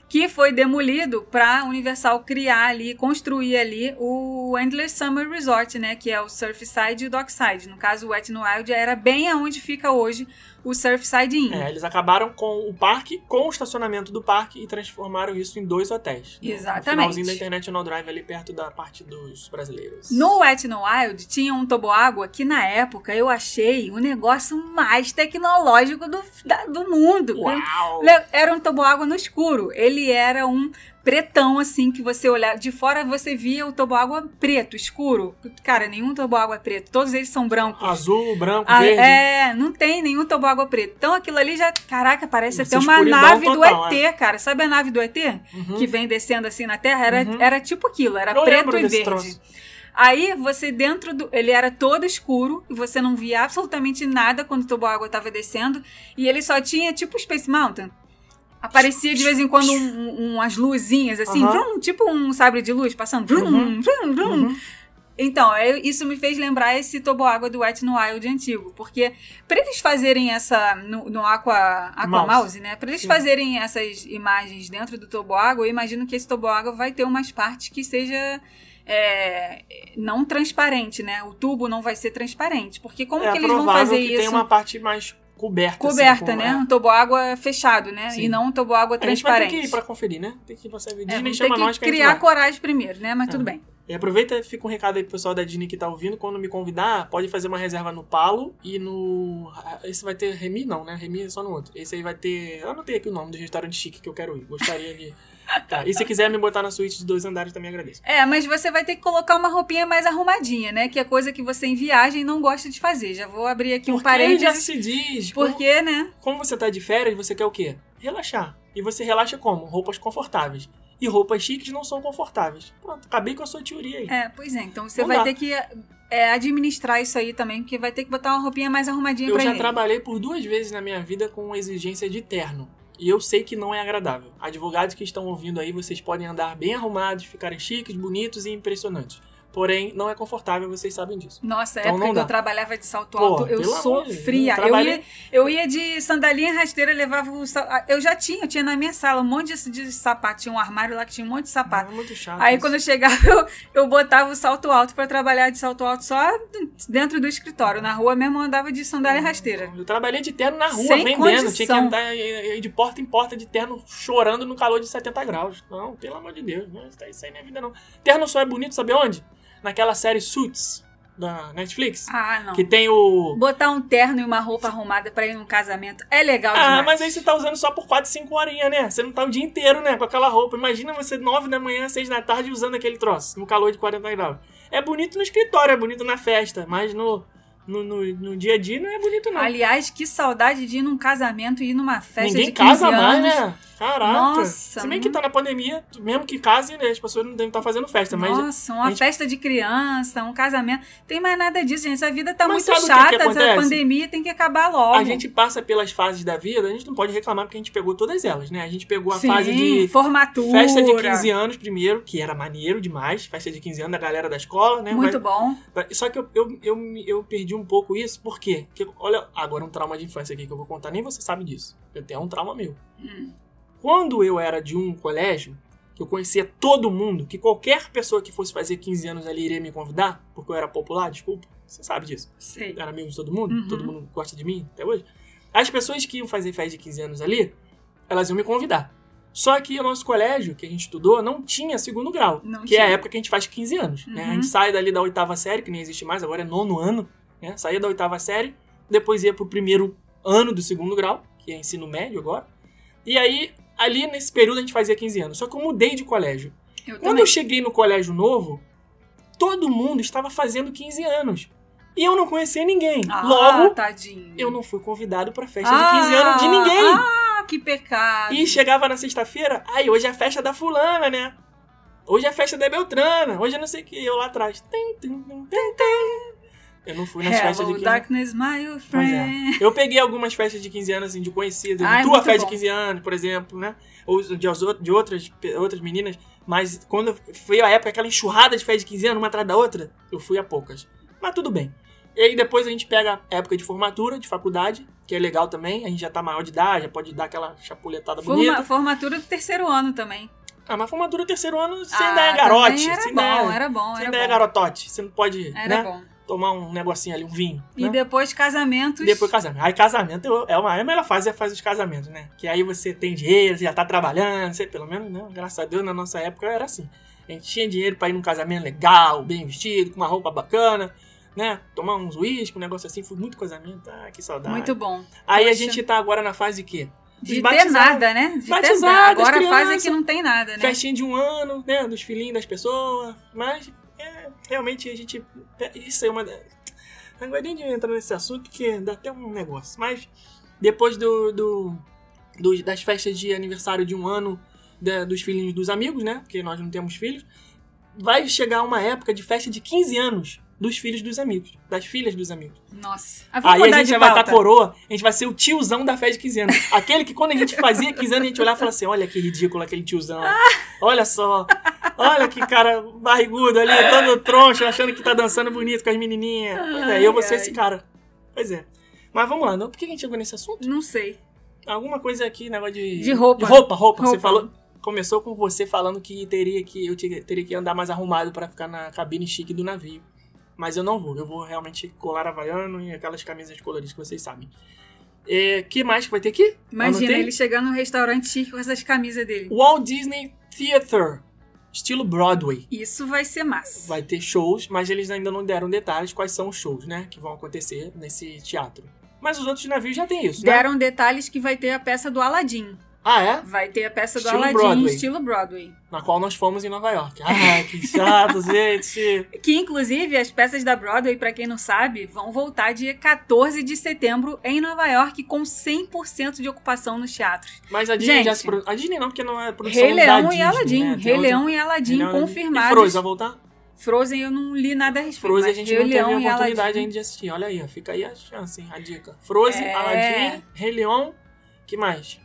que foi demolido para Universal criar ali, construir ali o Endless Summer Resort, né, que é o Surfside e o Dockside. No caso, o Wet n Wild era bem aonde fica hoje o Surfside Inn. É, eles acabaram com o parque, com o estacionamento do parque e transformaram isso em dois hotéis. No- Exatamente. No finalzinho da International Drive, ali perto da parte dos brasileiros. No Wet n Wild tinha um toboágua que na época eu achei o negócio mais tecnológico do, da- do mundo. Uau! Era um toboágua no escuro. Ele era um pretão, assim, que você olhar de fora você via o toboágua preto, escuro. Cara, nenhum toboágua é preto. Todos eles são brancos. Azul, branco, Ah, verde. é, não tem nenhum toboágua preto. Então aquilo ali já, caraca, parece Isso, até uma nave total, do ET, cara. Sabe a nave do ET? Uhum. Que vem descendo assim na Terra? Era, Uhum. era tipo aquilo, era Eu preto e verde. troço. Aí você dentro do. Ele era todo escuro e você não via absolutamente nada quando o toboágua estava descendo. E ele só tinha tipo Space Mountain. Aparecia de vez em quando um- um- umas luzinhas assim, Aham. vrum, tipo um sabre de luz passando. vrum, Uhum. vrum, vrum. Uhum. Então, eu- isso me fez lembrar esse toboágua do Wet n Wild antigo. Porque pra eles fazerem essa. No, no Aqua, Aqua Mouse. Mouse, né? Pra eles Sim. fazerem essas imagens dentro do toboágua, eu imagino que esse toboágua vai ter umas partes que seja. é, não transparente, né? O tubo não vai ser transparente. Porque como é que eles vão fazer que isso? tem uma parte mais coberta. coberta, assim, né? é. Um toboágua fechado, né? Sim. E não um toboágua A gente vai ter transparente. que ir pra conferir, né? Tem que ir pra. É, Disney vamos chama nós que que a gente criar vai. coragem primeiro, né? Mas É. tudo bem. E aproveita e fica um recado aí pro pessoal da Disney que tá ouvindo. Quando me convidar, pode fazer uma reserva no Palo e no. ah, Esse vai ter Remi, não, né? Remi é só no outro. Esse aí vai ter. Eu anotei aqui o nome do restaurante chique que eu quero ir. Gostaria de. Tá. E se quiser me botar na suíte de dois andares, também agradeço. É, mas você vai ter que colocar uma roupinha mais arrumadinha, né? Que é coisa que você em viagem não gosta de fazer. Já vou abrir aqui um Porque já parênteses. se diz. Como, Porque, né? como você tá de férias, você quer o quê? Relaxar. E você relaxa como? Roupas confortáveis. E roupas chiques não são confortáveis. Pronto, acabei com a sua teoria aí. É, pois é. Então você Não vai dá. ter que é, administrar isso aí também, porque vai ter que botar uma roupinha mais arrumadinha Eu pra já ele. trabalhei por duas vezes na minha vida com exigência de terno. E eu sei que não é agradável. Advogados que estão ouvindo aí, vocês podem andar bem arrumados, ficarem chiques, bonitos e impressionantes. Porém, não é confortável, vocês sabem disso. Nossa, Então época não que eu trabalhava de salto Pô, alto, eu de Deus, sofria. eu Eu, ia, eu ia de sandalinha rasteira, levava o sal... Eu já tinha, eu tinha na minha sala um monte de, de sapato. Tinha um armário lá que tinha um monte de sapato. É muito chato. Aí isso. quando eu chegava, eu, eu botava o salto alto pra trabalhar de salto alto só dentro do escritório. Na rua mesmo eu andava de sandália rasteira. Eu trabalhei de terno na rua, Sem vendendo. condição. Tinha que andar de porta em porta de terno, chorando no calor de 70 graus. Não, pelo amor de Deus. Não, isso aí- isso aí não é vida, não. Terno só é bonito, sabe onde? Naquela série Suits, da Netflix. Ah, não. Que tem o... Botar um terno e uma roupa arrumada pra ir num casamento é legal Ah, demais. mas aí você tá usando só por 4, 5 horinhas, né? Você não tá o dia inteiro, né? Com aquela roupa. Imagina você 9 da manhã, 6 da tarde usando aquele troço, no calor de 40 graus. É bonito no escritório, é bonito na festa, mas no, no, no, no dia a dia não é bonito, não. Aliás, que saudade de ir num casamento e ir numa festa Ninguém de 15 casa anos. mais, né? Caraca. Nossa, Se bem que hum. tá na pandemia, mesmo que case, né, as pessoas não devem estar fazendo festa, mas. Nossa, uma a gente- festa de criança, um casamento. Tem mais nada disso, gente. Essa vida tá Mas muito sabe o que que chata. Acontece? pandemia tem que acabar logo. A gente passa pelas fases da vida, a gente não pode reclamar porque a gente pegou todas elas, né? A gente pegou a Sim, fase de formatura. festa de 15 anos primeiro, que era maneiro demais, festa de 15 anos da galera da escola, né? Muito Vai- bom. Só que eu, eu, eu, eu perdi um pouco isso, por quê? Porque, olha, agora um trauma de infância aqui que eu vou contar, nem você sabe disso. Eu tenho um trauma meu. Hum. Quando eu era de um colégio, que eu conhecia todo mundo, que qualquer pessoa que fosse fazer 15 anos ali iria me convidar, porque eu era popular, desculpa, você sabe disso. Sei. Eu era amigo de todo mundo, Uhum. todo mundo gosta de mim até hoje. As pessoas que iam fazer festa de 15 anos ali, elas iam me convidar. Só que o nosso colégio, que a gente estudou, não tinha segundo grau, Não que é a tinha. época que a gente faz 15 anos. Né? A Uhum. gente sai dali da oitava série, que nem existe mais, agora é nono ano, né? Saía da oitava série, depois ia pro primeiro ano do segundo grau, que é ensino médio agora. E aí, ali nesse período a gente fazia 15 anos. Só que eu mudei de colégio. Eu Quando também. eu cheguei no colégio novo, todo mundo estava fazendo 15 anos. E eu não conhecia ninguém. Ah, Logo, tadinho. eu não fui convidado pra festa de 15 anos de ninguém. Ah, que pecado. E chegava na sexta-feira, aí hoje é a festa da fulana, né? Hoje é a festa da Beltrana, hoje é não sei o que, eu lá atrás. Tum, tum, tum. Eu não fui nas festas de Hello, 15 anos. darkness, my Pois friend. é. Eu peguei algumas festas de 15 anos, assim, de conhecidas. É tua festa bom. de 15 anos, por exemplo, né? Ou de, de outras, outras meninas. Mas quando foi a época, aquela enxurrada de festa de 15 anos, uma atrás da outra, eu fui a poucas. Mas tudo bem. E aí depois a gente pega a época de formatura, de faculdade. que é legal também. A gente já tá maior de idade, já pode dar aquela chapuletada Forma- bonita. formatura do terceiro ano também. Ah, mas formatura terceiro ano, você Ah, ainda é garote. Era bom, é, era bom, você era ainda bom. é garotote. Você não pode Era né, bom. Tomar um negocinho ali, um vinho. E né? depois casamentos. Depois casamento. Aí casamento eu- é uma, a melhor fase é a fase dos casamentos, né? Que aí você tem dinheiro, você já tá trabalhando, você, pelo menos, né? Graças a Deus, na nossa época era assim. A gente tinha dinheiro pra ir num casamento legal, bem vestido, com uma roupa bacana, né? Tomar uns uísque, um negócio assim. Fui muito casamento. Ah, que saudade. Muito bom. Aí a Poxa. gente tá agora na fase de quê? De ter nada, né? De ter Batizados, nada. Agora a fase é que não tem nada, né? Festinha de um ano, né? Dos filhinhos das pessoas. Mas, é, realmente, a gente... é, Isso é uma... Gosto nem de entrar nesse assunto, porque dá até um negócio. Mas, depois do, do, do- das festas de aniversário de um ano da- dos filhinhos dos amigos, né? Porque nós não temos filhos. Vai chegar uma época de festa de 15 anos dos filhos dos amigos. Das filhas dos amigos. Nossa. Ah, Aí a gente já vai estar pauta. coroa, a gente vai ser o tiozão da festa de 15 anos. Aquele que quando a gente fazia 15 anos, a gente olhava e falava assim: olha que ridículo aquele tiozão. Olha só. Olha que cara barrigudo ali, todo troncho, achando que tá dançando bonito com as menininhas. Pois é, eu vou ser esse cara. Pois é. Mas vamos lá, não? por que a gente chegou nesse assunto? Não sei. Alguma coisa aqui, negócio de. De roupa. De roupa, roupa. Você Roupa. falou. Começou com você falando que teria que eu te- teria que andar mais arrumado pra ficar na cabine chique do navio. Mas eu não vou. Eu vou realmente colar havaiano e aquelas camisas coloridas que vocês sabem. É, que mais que vai ter aqui? Imagina Anotei. ele chegando num restaurante chique com essas camisas dele. Walt Disney Theater, estilo Broadway. Isso vai ser massa. Vai ter shows, mas eles ainda não deram detalhes quais são os shows, né? Que vão acontecer nesse teatro. Mas os outros navios já tem isso, né? Deram detalhes que vai ter a peça do Aladdin. Ah, é? Vai ter a peça do Estilo Aladdin Broadway. estilo Broadway. Na qual nós fomos em Nova York. Ah, que chato, gente. Que, inclusive, as peças da Broadway, pra quem não sabe, vão voltar dia 14 de setembro em Nova York com 100% de ocupação nos teatros. Mas a Disney Gente. já se produ... A Disney não, porque não é produção Rei da Leão Disney, e Aladdin. né? Rei Leão e Aladdin Rei Leão E confirmados. Frozen vai voltar? Frozen eu não li nada a respeito. Frozen a gente não teve a Leão oportunidade Aladdin. ainda de assistir. Olha aí, ó. Fica aí a chance, hein? A dica. Frozen, É. Aladdin, Rei Leão. que mais?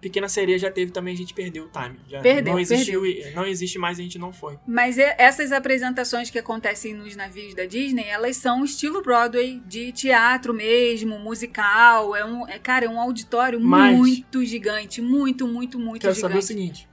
Pequena Sereia já teve também, a gente perdeu o time. Já Perdeu, não existiu, e- Não existe mais, a gente não foi. Mas essas apresentações que acontecem nos navios da Disney, elas são estilo Broadway, de teatro mesmo, musical. É um, é, cara, é um auditório Mas- muito gigante, muito, muito, muito Quero gigante. saber o seguinte.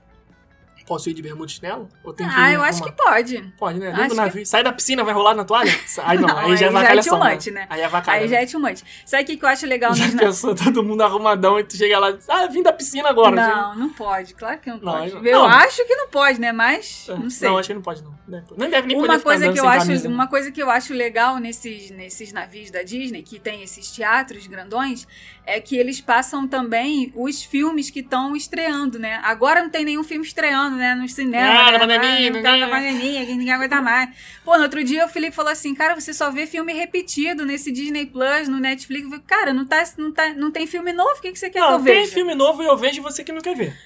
Posso ir de bermuda e chinelo? Ou tem que ah, ir eu acho arrumado? que pode. Pode, né? Dentro do que- navio. Sai da piscina, vai rolar na toalha? Aí não, Não, aí já é aí já é vacalhação. much, né? Aí é vacalhação. Aí já é much. Sabe o que, que eu acho legal Já nos pensou todo mundo arrumadão e tu chega lá e diz, ah, vim da piscina agora. Não, não pode. Claro que não Não, pode. não- eu não. acho que não pode, né? Mas, Chega- não sei. Não, acho que não pode não. Nem deve nem poder uma ficar coisa que eu acho camisa, né? uma coisa que eu acho legal nesses, nesses navios da Disney que tem esses teatros grandões é que eles passam também os filmes que estão estreando né agora não tem nenhum filme estreando né no cinema Ah, né? na pandemia, não tá na pandemia que ninguém aguenta mais pô no outro dia o Felipe falou assim cara você só vê filme repetido nesse Disney Plus no Netflix Eu falei, cara não tá não tá não tem filme novo o que que você quer que Não, eu tem veja filme novo e eu vejo você que não quer ver.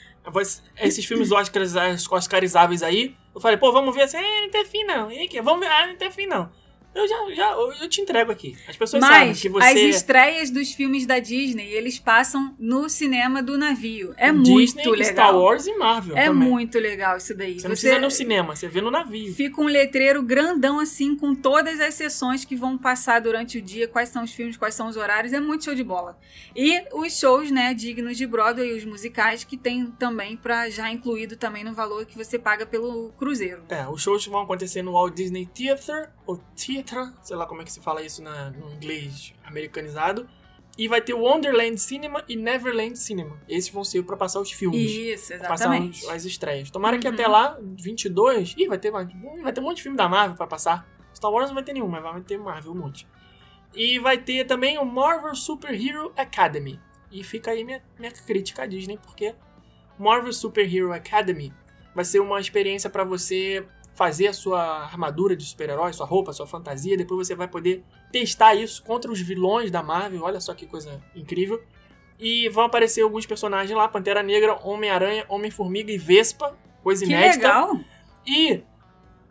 Esses filmes Oscarizáveis aí, eu falei, pô, vamos ver assim, não tem fim não. E que? Vamos ver, ah, não tem fim não. Eu já, já eu, eu te entrego aqui. As pessoas sabem Mas que as você estreias dos filmes da Disney, eles passam no cinema do navio. É Disney, muito Star legal. Wars e Marvel É também. muito legal isso daí. Você não precisa ir no cinema, você vê no navio. Fica um letreiro grandão assim, com todas as sessões que vão passar durante o dia, quais são os filmes, quais são os horários, é muito show de bola. E os shows, né, dignos de Broadway, os musicais, que tem também pra já incluído também no valor que você paga pelo cruzeiro. É, os shows vão acontecer no Walt Disney Theater, ou Sei lá como é que se fala isso na- no inglês americanizado. E vai ter o Wonderland Cinema e Neverland Cinema. Esses vão ser pra passar os filmes. Isso, pra passar exatamente. os- as estreias. Tomara que Uhum. até lá, 22... Ih, vai ter, vai ter um monte de filme da Marvel pra passar. Star Wars não vai ter nenhum, mas vai ter Marvel um monte. E vai ter também o Marvel Super Hero Academy. E fica aí minha, minha crítica à Disney, porque Marvel Super Hero Academy vai ser uma experiência pra você fazer a sua armadura de super-herói, sua roupa, sua fantasia. Depois você vai poder testar isso contra os vilões da Marvel. Olha só que coisa incrível. E vão aparecer alguns personagens lá: Pantera Negra, Homem-Aranha, Homem-Formiga e Vespa. Coisa Que inédita. legal! E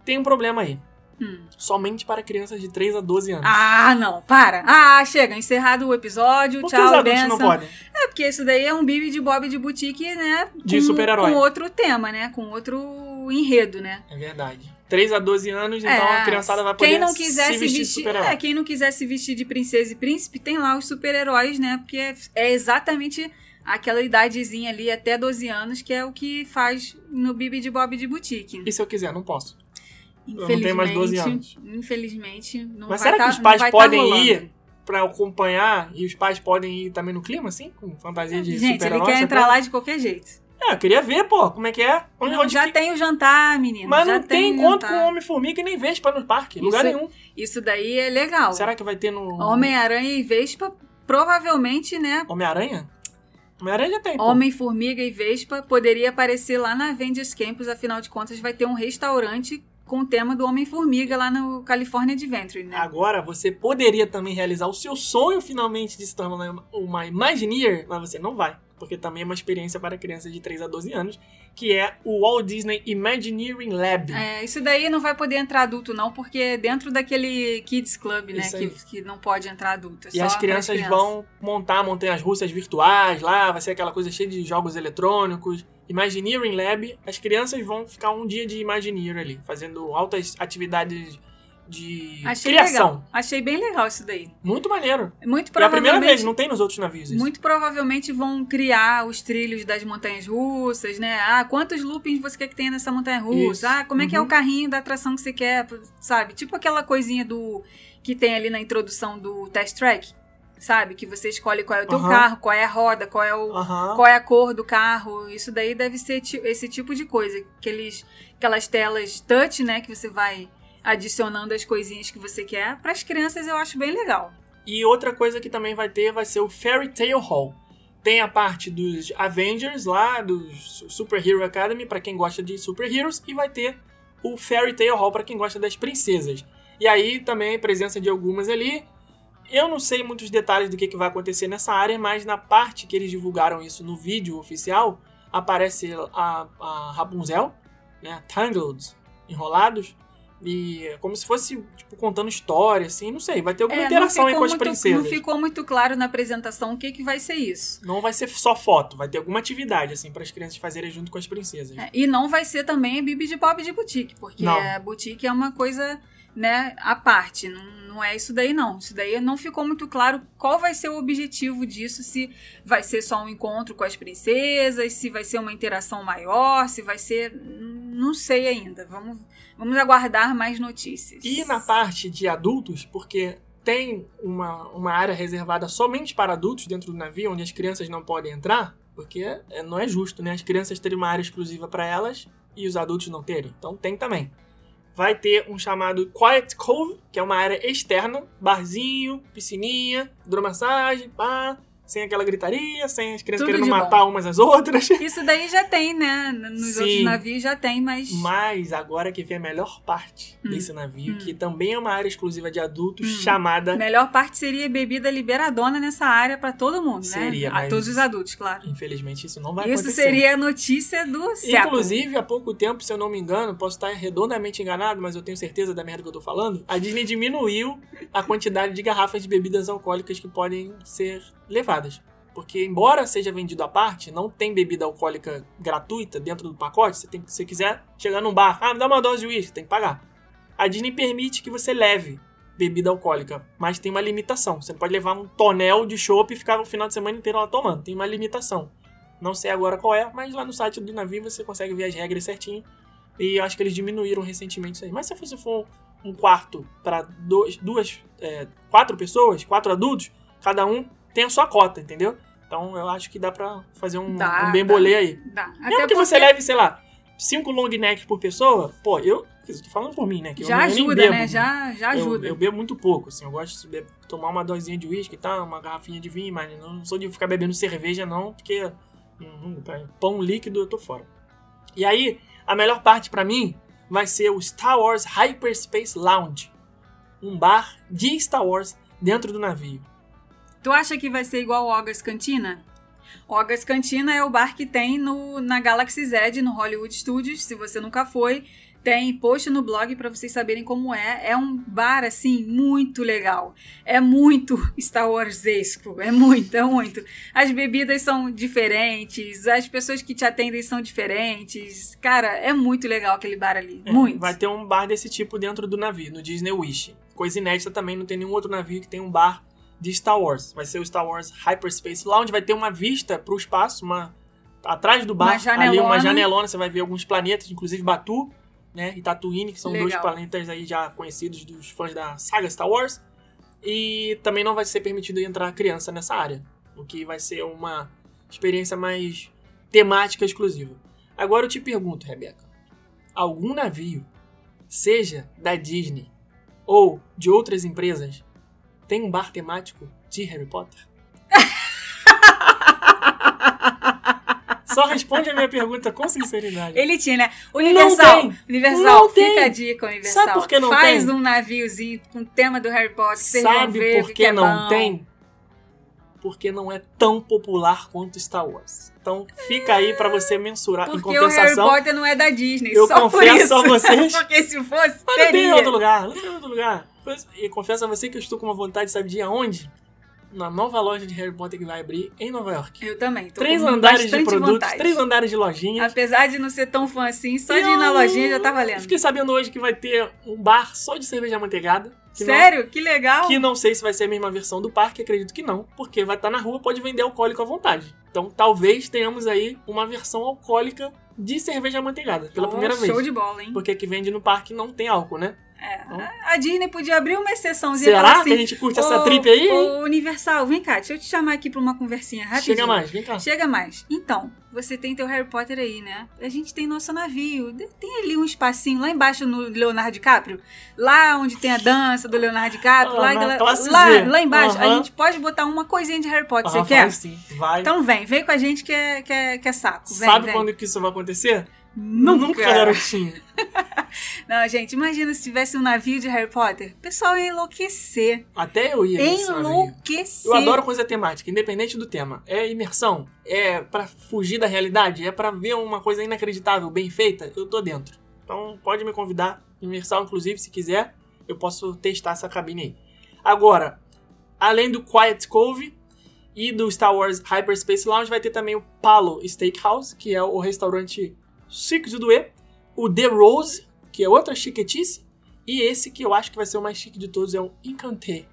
tem um problema aí. Hum. Somente para crianças de 3 a 12 anos. Ah, não, para. Ah, chega, encerrado o episódio. Por que os tchau, adultos não podem? É, porque isso daí é um bibi de Bob de boutique, né? De super-herói. Com outro tema, né? Com outro enredo, né? É verdade. 3 a 12 anos, então É, a criançada vai poder quem não quiser se vestir, super-herói. é, quem não quiser se vestir de princesa e príncipe, tem lá os super-heróis, né? Porque é, é exatamente aquela idadezinha ali até 12 anos que é o que faz no Bibi de Bob de Boutique. E se eu quiser, não posso. não Infelizmente, tenho mais 12 anos. infelizmente não Mas vai será tá, que os não pais tá podem rolando. ir pra acompanhar e os pais podem ir também no clima, assim? Com fantasia de Gente, super-herói? ele quer entrar coisa? lá de qualquer jeito. É, eu queria ver, pô, como é que é. Onde, Não, onde já que- tem o jantar, menino. Mas já não tem o encontro jantar. com Homem-Formiga e nem Vespa no parque. Lugar Isso- nenhum. Isso daí é legal. Será que vai ter no... Homem-Aranha e Vespa, provavelmente, né? Homem-Aranha? Homem-Aranha já tem, pô. Homem-Formiga e Vespa poderia aparecer lá na Avengers Campus, afinal de contas vai ter um restaurante com o tema do Homem-Formiga lá no California Adventure, né? Agora, você poderia também realizar o seu sonho finalmente de se tornar uma Imagineer, mas você não vai. Porque também é uma experiência para crianças de 3 a 12 anos, que é o Walt Disney Imagineering Lab. É, isso daí não vai poder entrar adulto, não, porque é dentro daquele Kids Club, né? Que, que não pode entrar adulto. é E só as crianças vão montar montanhas russas virtuais lá, vai ser aquela coisa cheia de jogos eletrônicos. Imagineering Lab, as crianças vão ficar um dia de Imagineer ali, fazendo altas atividades de Achei criação. legal. Achei bem legal isso daí. Muito maneiro. Muito É a primeira provavelmente. vez, não tem nos outros navios isso. Muito provavelmente vão criar os trilhos das montanhas russas, né? Ah, quantos loopings você quer que tenha nessa montanha russa? Isso. Ah, como é que é Uhum. o carrinho da atração que você quer, sabe? Tipo aquela coisinha do que tem ali na introdução do Test Track, sabe? Que você escolhe qual é o teu Aham. carro, qual é a roda, qual é o Aham. qual é a cor do carro. Isso daí deve ser esse tipo de coisa, aqueles aquelas telas touch, né, que você vai adicionando as coisinhas que você quer. Para as crianças eu acho bem legal. E outra coisa que também vai ter vai ser o Fairy Tail Hall. Tem a parte dos Avengers lá, dos Super Hero Academy, pra quem gosta de Super Heroes, e vai ter o Fairy Tail Hall pra quem gosta das princesas. E aí também a presença de algumas ali. Eu não sei muitos detalhes do que, que vai acontecer nessa área, mas na parte que eles divulgaram isso no vídeo oficial, aparece a, a Rapunzel, né, Tangled, enrolados, e como se fosse tipo, contando história, assim, não sei, vai ter alguma É, interação aí com as muito- princesas. Não ficou muito claro na apresentação o que, que vai ser isso. Não vai ser só foto, vai ter alguma atividade, assim, para as crianças fazerem junto com as princesas. É, e não vai ser também Bibi de Bob de Boutique, porque Não. a boutique é uma coisa, né, à parte. Não, não é isso daí, não. Isso daí não ficou muito claro qual vai ser o objetivo disso, se vai ser só um encontro com as princesas, se vai ser uma interação maior, se vai ser. Não sei ainda. Vamos, vamos aguardar mais notícias. E na parte de adultos, porque tem uma, uma área reservada somente para adultos dentro do navio, onde as crianças não podem entrar, porque é, não é justo, né? As crianças terem uma área exclusiva para elas e os adultos não terem. Então tem também. Vai ter um chamado Quiet Cove, que é uma área externa, barzinho, piscininha, hidromassagem, pá, sem aquela gritaria, sem as crianças Tudo querendo de bom. matar umas às outras. Isso daí já tem, né? Nos Sim. outros navios já tem, mas. Mas agora que vem a melhor parte Hum. desse navio, Hum. que também é uma área exclusiva de adultos, Hum. chamada A melhor parte seria bebida liberadona nessa área pra todo mundo, né? Seria, A mas- todos os adultos, claro. Infelizmente, isso não vai Isso acontecer. seria a notícia do século. Inclusive, há pouco tempo, se eu não me engano, posso estar redondamente enganado, mas eu tenho certeza da merda que eu tô falando, a Disney diminuiu a quantidade de garrafas de bebidas alcoólicas que podem ser levadas. Porque, embora seja vendido à parte, não tem bebida alcoólica gratuita dentro do pacote. Você tem, se você quiser chegar num bar, ah, me dá uma dose de uísque, tem que pagar. A Disney permite que você leve bebida alcoólica, mas tem uma limitação. Você não pode levar um tonel de chopp e ficar o final de semana inteiro lá tomando. Tem uma limitação. Não sei agora qual é, mas lá no site do navio você consegue ver as regras certinho. E acho que eles diminuíram recentemente isso aí. Mas se você for um quarto para duas, é, quatro pessoas, quatro adultos, cada um tem a sua cota, entendeu? Então eu acho que dá pra fazer um, Dá, um bem bolê aí. Dá. Mesmo que você leve, sei lá, cinco long necks por pessoa, pô, eu. tô falando por mim, né? Que Já eu ajuda, bebo. né? Já, já Eu- ajuda. Eu, bebo muito pouco, assim. Eu gosto de tomar uma dosinha de uísque e tal, uma garrafinha de vinho, mas não sou de ficar bebendo cerveja, não, porque hum, pão líquido eu tô fora. E aí, a melhor parte pra mim vai ser o Star Wars Hyperspace Lounge. Um bar de Star Wars dentro do navio. Tu acha que vai ser igual o Ogas Cantina? Ogas Cantina é o bar que tem no, na Galaxy Z, no Hollywood Studios. Se você nunca foi, Tem post no blog pra vocês saberem como é. É um bar, assim, muito legal. É muito Star Wars-esco. É muito, é muito. As bebidas são diferentes, as pessoas que te atendem são diferentes. Cara, é muito legal aquele bar ali. É, muito. Vai ter um bar desse tipo dentro do navio, no Disney Wish. Coisa inédita também, não tem nenhum outro navio que tem um bar de Star Wars. Vai ser o Star Wars Hyperspace Lounge, vai ter uma vista pro espaço, uma atrás do bar, Uma ali uma janelona, você vai ver alguns planetas, inclusive Batu, né, e Tatooine, que são dois Legal. planetas aí já conhecidos dos fãs da saga Star Wars. E também não vai ser permitido entrar criança nessa área, o que vai ser uma experiência mais temática exclusiva. Agora eu te pergunto, Rebeca, algum navio, seja da Disney ou de outras empresas, tem um bar temático de Harry Potter? Só responde a minha pergunta com sinceridade. Ele tinha, né? Universal. tem. Universal, Não fica tem. a dica, Universal. Sabe por que não Faz tem? um naviozinho com o tema do Harry Potter. Sabe ver por que é não bom. tem? Porque não é tão popular quanto Star Wars. Então fica aí pra você mensurar. em Porque o Harry compensação, Potter não é da Disney. eu só por confesso isso. a vocês- Porque se fosse, mas não tem em teria. outro lugar. Não tem em outro lugar. E confesso a você que eu estou com uma vontade, sabe de aonde? Na nova loja de Harry Potter que vai abrir em Nova York. Eu também. Tô Três andares de produtos, vontade. três andares de lojinhas. Apesar de não ser tão fã assim, só de ir na lojinha já tá valendo. Fiquei sabendo hoje que vai ter um bar só de cerveja amanteigada. que não- Sério? Que legal. Que não sei se vai ser a mesma versão do parque, acredito que não, porque vai estar na rua, pode vender alcoólico à vontade. Então talvez tenhamos aí uma versão alcoólica de cerveja amanteigada, pela Pô, primeira vez. Show de bola, hein? Porque que vende no parque não tem álcool, né? É. A Disney podia abrir uma exceçãozinha Será assim, que a gente curte essa "Ô, trip aí? Ô, Universal, vem cá, deixa eu te chamar aqui pra uma conversinha rapidinho. Chega mais, vem cá. Chega mais. Então, você tem teu Harry Potter aí, né? A gente tem nosso navio. Tem ali um espacinho lá embaixo no Leonardo DiCaprio. Lá onde tem a dança do Leonardo DiCaprio. Ah, lá, galera- lá, lá embaixo. A Aham. gente pode botar uma coisinha de Harry Potter. Ah, você quer? Sim, vai. Então vem, vem com a gente que é, que é, que é saco. Vem, Sabe vem. quando que isso vai acontecer? Nunca. Nunca, garotinho. Não, gente, imagina se tivesse um navio de Harry Potter. O pessoal ia enlouquecer. Até eu ia. Enlouquecer. Eu adoro coisa temática, independente do tema. É imersão, é pra fugir da realidade, é pra ver uma coisa inacreditável, bem feita, eu tô dentro. Então pode me convidar, imersão inclusive, se quiser, eu posso testar essa cabine aí. Agora, além do Quiet Cove e do Star Wars Hyperspace Lounge, vai ter também o Palo Steakhouse, que é o restaurante chique de Duê, o The Rose, que é outra chiquetice, e esse que eu acho que vai ser o mais chique de todos é o Encanté.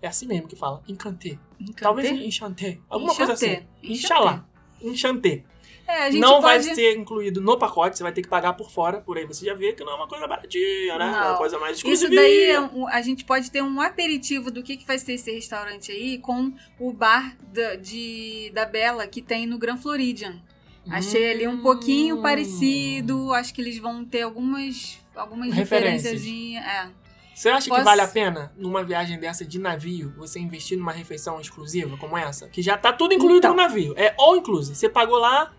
É assim mesmo que fala, Encanté. Encanté? Talvez Enchanté. Alguma coisa assim. Inxalá. Enchanté. É, Não vai pode... ser incluído no pacote, você vai ter que pagar por fora. Por aí você já vê que não é uma coisa baratinha, né? É uma Não. coisa mais Isso exclusiva. daí, é um- a gente pode ter um aperitivo do que, que vai ser esse restaurante aí com o bar da, de, da Bela que tem no Grand Floridian. Achei ali um pouquinho Hum. parecido. Acho que eles vão ter algumas, algumas Referências. referências. É. Você acha que Posso- vale a pena, numa viagem dessa de navio, você investir numa refeição exclusiva como essa? Que já tá tudo incluído Então. no navio. É all inclusive. Você pagou lá,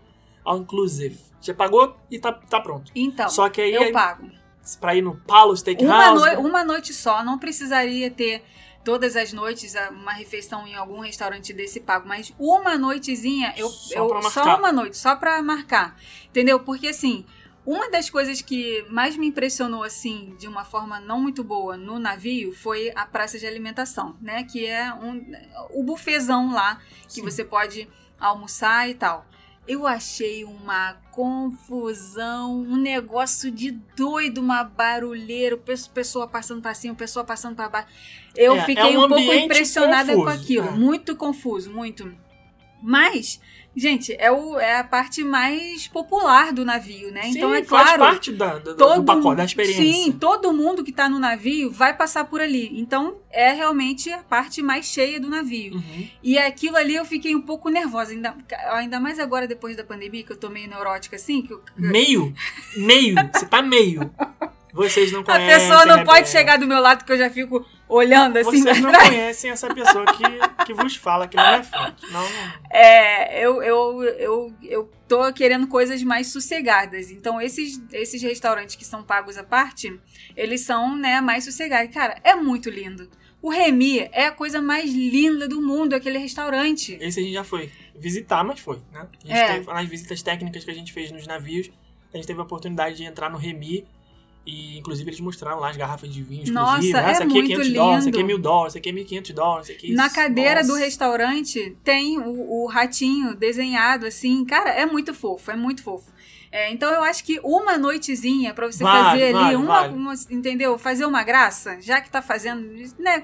all inclusive. Você pagou e tá, tá pronto. Então, Só que aí, eu pago. pra ir no Palo Uma, Steakhouse... noi- uma noite só, não precisaria ter todas as noites uma refeição em algum restaurante desse pago, mas uma noitezinha, eu, Só eu- só uma noite, só pra marcar. Entendeu? Porque assim, uma das coisas que mais me impressionou assim, de uma forma não muito boa no navio foi a praça de alimentação, né, que é um o bufezão lá que Sim. você pode almoçar e tal. Eu achei uma confusão, um negócio de doido, uma barulheira, pe- pessoa passando pra cima, pessoa passando pra baixo. Eu É, fiquei é um um pouco impressionada com confuso, aquilo, é. muito confuso, muito. Mas, gente, é, o, é a parte mais popular do navio, né? então Sim, é faz claro, parte da, da- todo do pacote, da experiência. Sim, todo mundo que tá no navio vai passar por ali. Então, é realmente a parte mais cheia do navio. Uhum. E aquilo ali eu fiquei um pouco nervosa, ainda, ainda mais agora depois da pandemia, que eu tô meio neurótica assim, que eu- Meio. Meio. Você tá meio. Vocês não a conhecem. pessoa não Rebeca. pode chegar do meu lado que eu já fico olhando assim. Vocês não trás. conhecem essa pessoa que, que vos fala aqui na minha frente. Não, não. É, eu, eu, eu, eu tô querendo coisas mais sossegadas. Então, esses, esses restaurantes que são pagos à parte, eles são, né, mais sossegados. Cara, é muito lindo. O Remy é a coisa mais linda do mundo, aquele restaurante. Esse a gente já foi visitar, mas foi, né? A gente É. teve, nas visitas técnicas que a gente fez nos navios, a gente teve a oportunidade de entrar no Remy E, inclusive, eles mostraram lá as garrafas de vinho Nossa, exclusivo. é essa aqui é 500 dólares, essa aqui é lindo. 1000 dólares, essa aqui é 1500 dólares, aqui... Na cadeira do Nossa. restaurante tem o, o ratinho desenhado assim. Cara, é muito fofo, é muito fofo. É, então eu acho que uma noitezinha pra você Vale, fazer ali, vale, uma, vale. uma- entendeu? Fazer uma graça, já que tá fazendo, né?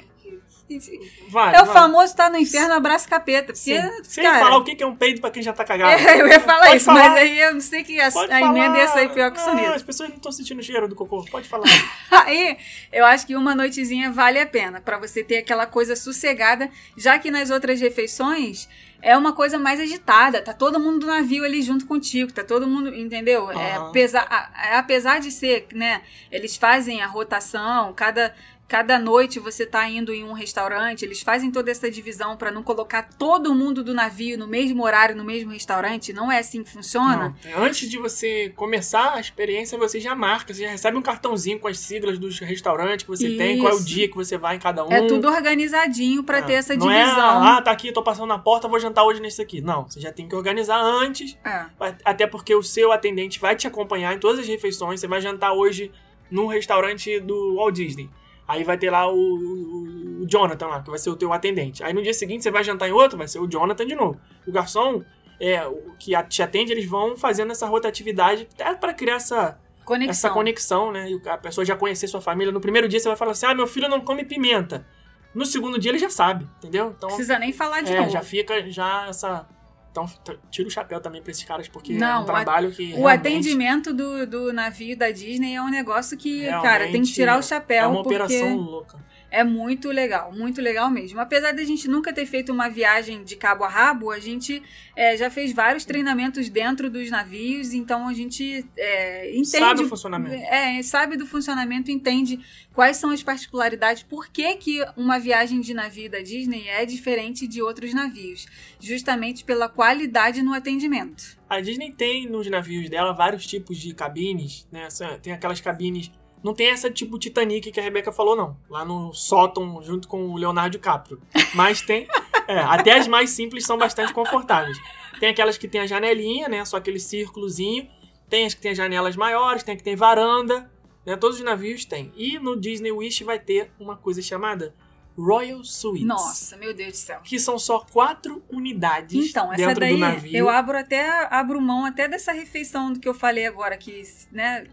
Vale, É o vale. famoso tá no inferno, abraço capeta. Porque, Sim. Sem cara, falar o que é um peido pra quem já tá cagado. é, eu ia falar Pode isso, falar. mas aí eu não sei que a, Pode a emenda ia sair pior que o Não, soneto. As pessoas não estão sentindo o cheiro do cocô. Pode falar. Aí, eu acho que uma noitezinha vale a pena, pra você ter aquela coisa sossegada, já que nas outras refeições é uma coisa mais agitada, tá todo mundo do navio ali junto contigo, tá todo mundo, entendeu? É, Aham. apesar, a- apesar de ser, né, eles fazem a rotação, cada Cada noite você tá indo em um restaurante, eles fazem toda essa divisão pra não colocar todo mundo do navio no mesmo horário, no mesmo restaurante. Não é assim que funciona. Não. Antes de você começar a experiência, você já marca, você já recebe um cartãozinho com as siglas dos restaurantes que você tem, qual é o Isso. dia que você vai em cada um. É tudo organizadinho pra É. ter essa não divisão. É, ah, tá aqui, tô passando na porta, vou jantar hoje nesse aqui. Não, você já tem que organizar antes, É. até porque o seu atendente vai te acompanhar em todas as refeições. Você vai jantar hoje num restaurante do Walt Disney. Aí vai ter lá o, o- Jonathan lá, que vai ser o teu atendente. Aí no dia seguinte você vai jantar em outro, vai ser o Jonathan de novo. O garçom é, o que te atende, eles vão fazendo essa rotatividade até pra criar essa, Conexão. essa conexão, né? E a pessoa já conhecer sua família. No primeiro dia você vai falar assim: ah, meu filho não come pimenta. No segundo dia ele já sabe, entendeu? Então, precisa nem falar de é, novo. já fica já essa. Então, tira o chapéu também pra esses caras, porque é Não, um trabalho que. O realmente atendimento do, do navio da Disney é um negócio que, Realmente cara, tem que tirar o chapéu. É uma porque operação louca. É muito legal, muito legal mesmo. Apesar da gente nunca ter feito uma viagem de cabo a rabo, a gente é, já fez vários treinamentos dentro dos navios, então a gente é, entende. Sabe o funcionamento. É, sabe do funcionamento, entende quais são as particularidades, por que, que uma viagem de navio da Disney é diferente de outros navios. Justamente pela qualidade no atendimento. A Disney tem nos navios dela vários tipos de cabines, né? Essa- Tem aquelas cabines. Não tem essa tipo Titanic que a Rebeca falou, não. Lá no sótão, junto com o Leonardo DiCaprio. Mas tem. é, até as mais simples são bastante confortáveis. Tem aquelas que tem a janelinha, né? Só aquele círculozinho. Tem as que tem as janelas maiores, tem a que tem varanda. Né? Todos os navios têm. E no Disney Wish vai ter uma coisa chamada Royal Suites. Nossa, meu Deus do céu. Que são só quatro unidades Então, essa dentro daí do navio. eu abro até abro mão até dessa refeição do que eu falei agora que, né,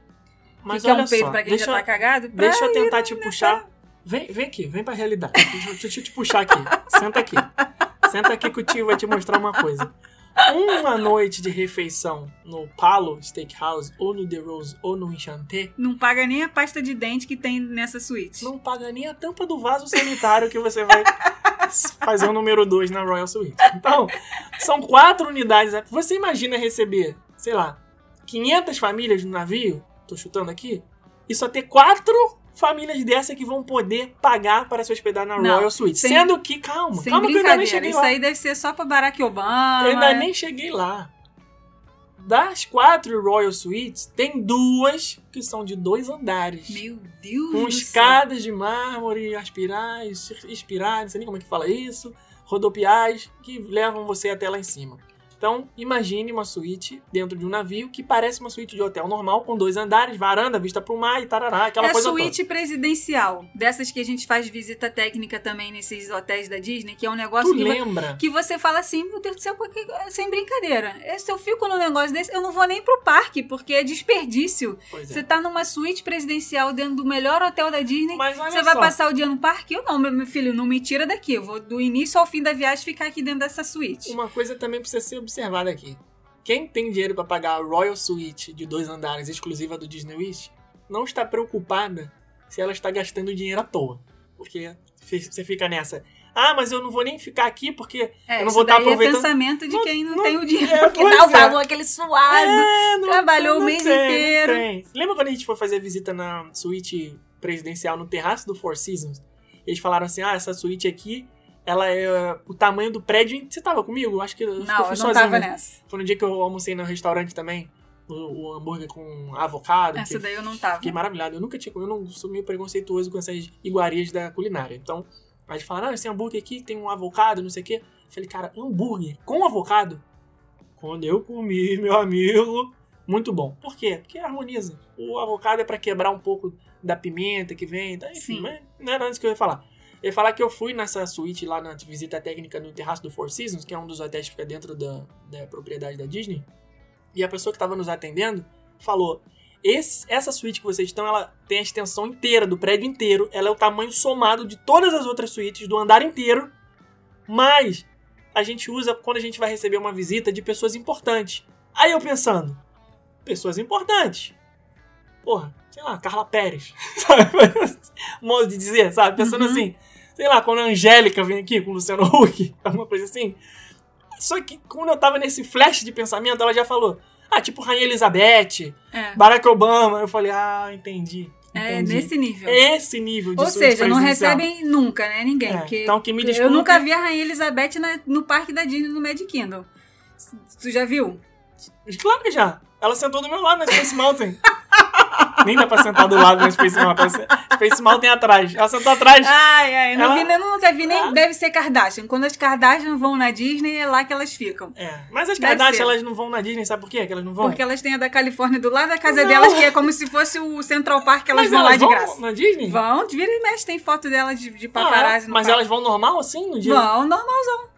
Mas que é olha um peito só, pra quem deixa, já tá cagado. deixa eu tentar te puxar. Vem, vem aqui, vem pra realidade. Deixa, eu- deixa eu te puxar aqui. Senta aqui. Senta aqui que o tio vai te mostrar uma coisa. Uma noite de refeição no Palo Steakhouse, ou no The Rose, ou no Enchanté, Não paga nem a pasta de dente que tem nessa suíte. não paga nem a tampa do vaso sanitário que você vai fazer o número 2 na Royal Suite. Então, são quatro unidades. Você imagina receber, sei lá, 500 famílias no navio, tô chutando aqui, e só ter quatro famílias dessa que vão poder pagar para se hospedar na Não, Royal Suite. sem- Sendo que, calma, calma que eu ainda nem cheguei isso lá. aí deve ser só pra Barack Obama. Eu ainda nem cheguei lá. Das quatro Royal Suites, tem duas que são de dois andares. Meu Deus com do céu. escadas de mármore, aspirais, espirais, não sei nem como é que fala isso, rodopiais, que levam você até lá em cima. Então, imagine uma suíte dentro de um navio que parece uma suíte de hotel normal, com dois andares, varanda, vista pro mar e tarará, aquela é coisa suíte presidencial. Dessas que a gente faz visita técnica também nesses hotéis da Disney, que é um negócio toda. Tu que, lembra? que você fala assim, meu Deus do céu, porque, sem brincadeira. Se eu fico num negócio desse, eu não vou nem pro parque, porque é desperdício. É. Você tá numa suíte presidencial dentro do melhor hotel da Disney. Você vai só, passar o dia no parque? Eu não, meu meu filho, não me tira daqui. Eu vou do início ao fim da viagem ficar aqui dentro dessa suíte. uma coisa também precisa ser observada aqui. Quem tem dinheiro para pagar a Royal Suite de dois andares exclusiva do Disney Wish, não está preocupada se ela está gastando dinheiro à toa. Porque você fica nessa. Ah, mas eu não vou nem ficar aqui porque É, eu não vou estar daí aproveitando. é pensamento de Não- quem não, não- tem o dinheiro. é, porque pois dá o é. valor, aquele suado. É, não- Trabalhou o mês tem, inteiro. tem. Lembra quando a gente foi fazer visita na suíte presidencial no terraço do Four Seasons? Eles falaram assim: ah, essa suíte aqui, ela é o tamanho do prédio. Você tava comigo? Acho que, Não, eu eu fui não sozinho. tava né? nessa. Foi no dia que eu almocei no restaurante também. O, o hambúrguer com avocado. Essa daí eu não tava. Fiquei maravilhado. Eu nunca tinha comido, eu não sou meio preconceituoso com essas iguarias da culinária. Então, a gente fala, ah, esse hambúrguer aqui tem um avocado, não sei o quê. Eu falei, cara, hambúrguer com avocado? Quando eu comi, meu amigo, Muito bom. Por quê? Porque harmoniza. O avocado é pra quebrar um pouco da pimenta que vem. Tá? Enfim, Sim. mas não era antes que eu ia falar. Eu ia falar que eu fui nessa suíte lá na visita técnica no terraço do Four Seasons, que é um dos hotéis que fica dentro da, da propriedade da Disney. E a pessoa que estava nos atendendo falou: "Esse- essa suíte que vocês estão, ela tem a extensão inteira do prédio inteiro. Ela é o tamanho somado de todas as outras suítes do andar inteiro. Mas a gente usa quando a gente vai receber uma visita de pessoas importantes. Aí eu pensando, pessoas importantes. Porra, sei lá, Carla Pérez. Sabe? Modo de dizer, sabe? Pensando Uhum. assim, sei lá, quando a Angélica vem aqui com o Luciano Huck, alguma coisa assim. Só que quando eu tava nesse flash de pensamento, ela já falou: Ah, tipo Rainha Elizabeth, É, Barack Obama. Eu falei: Ah, entendi. é entendi. nesse nível. Esse nível de Ou seja, não recebem nunca, né? Ninguém. É, porque então que me eu desculpe. nunca vi a Rainha Elizabeth na- no parque da Disney no Magic Kingdom. Tu já viu? Claro que já. Ela sentou do meu lado na Space Mountain. Nem dá pra sentar do lado na Space Mountain. Space Mountain atrás. Ela sentou atrás. Ai, ai, não Ela- vi, eu nunca vi nem. Ah. Deve ser Kardashian. Quando as Kardashian vão na Disney, é lá que elas ficam. É. Mas as Deve Kardashian, ser. elas não vão na Disney, sabe por quê? Que elas não vão? Porque elas têm a da Califórnia do lado da casa Não. delas, que é como se fosse o Central Park que elas Mas vão lá de vão graça. na Disney? Vão, de vira e mexe, tem foto delas de, de Ah, paparazzi é? no Mas parque. elas vão normal assim? No dia, Vão, normal.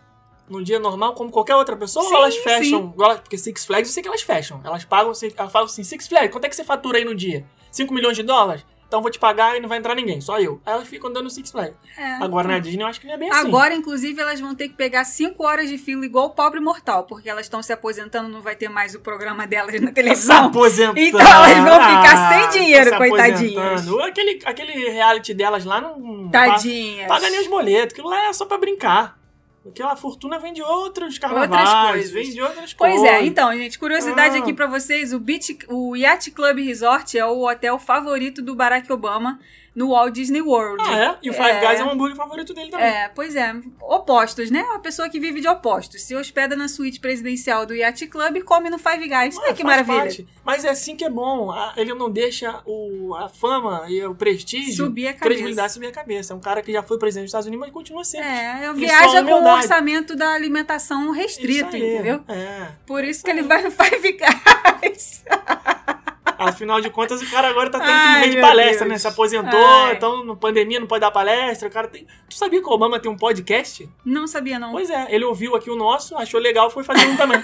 No dia normal, como qualquer outra pessoa? Sim, ou elas fecham? Porque Six Flags, eu sei que elas fecham. Elas pagam, elas falam assim: Six Flags, quanto é que você fatura aí no dia? 5 milhões de dólares? Então eu vou te pagar e não vai entrar ninguém, só eu. Aí elas ficam dando Six Flags. É. Agora na Disney eu acho que não é bem assim. Agora, inclusive, elas vão ter que pegar 5 horas de fila igual o pobre mortal, porque elas estão se aposentando, não vai ter mais o programa delas na Se televisão. aposentando. Então elas vão ficar sem Ah, dinheiro, se coitadinhas. Aquele, aquele reality delas lá não. Tadinhas. Paga nem os boletos. Aquilo lá é só pra brincar. Aquela fortuna vem de outros carnavais. coisas. Vem de outras Pois coisas. é, então, gente, curiosidade Ah. aqui pra vocês, o, Beach, o Yacht Club Resort é o hotel favorito do Barack Obama no Walt Disney World. Ah, é? E o Five É. Guys é o hambúrguer favorito dele também. É, pois é. Opostos, né? Uma pessoa que vive de opostos. Se hospeda na suíte presidencial do Yacht Club e come no Five Guys. Ah, Olha que maravilha. parte. Mas é assim que é bom. Ele não deixa o, a fama e o prestígio, Subir a cabeça. credibilidade subir a cabeça. É um cara que já foi presidente dos Estados Unidos, mas continua sendo. É, E viaja só com o orçamento da alimentação restrito, aí. entendeu? É. Por isso que ele vai no Five Guys. Afinal de contas, o cara agora tá tendo Ai, que viver de palestra, Deus. né? Se aposentou, Ai. então na pandemia não pode dar palestra. O cara tem. Tu sabia que o Obama tem um podcast? Não sabia, não. Pois é, ele ouviu aqui o nosso, achou legal, foi fazer um também.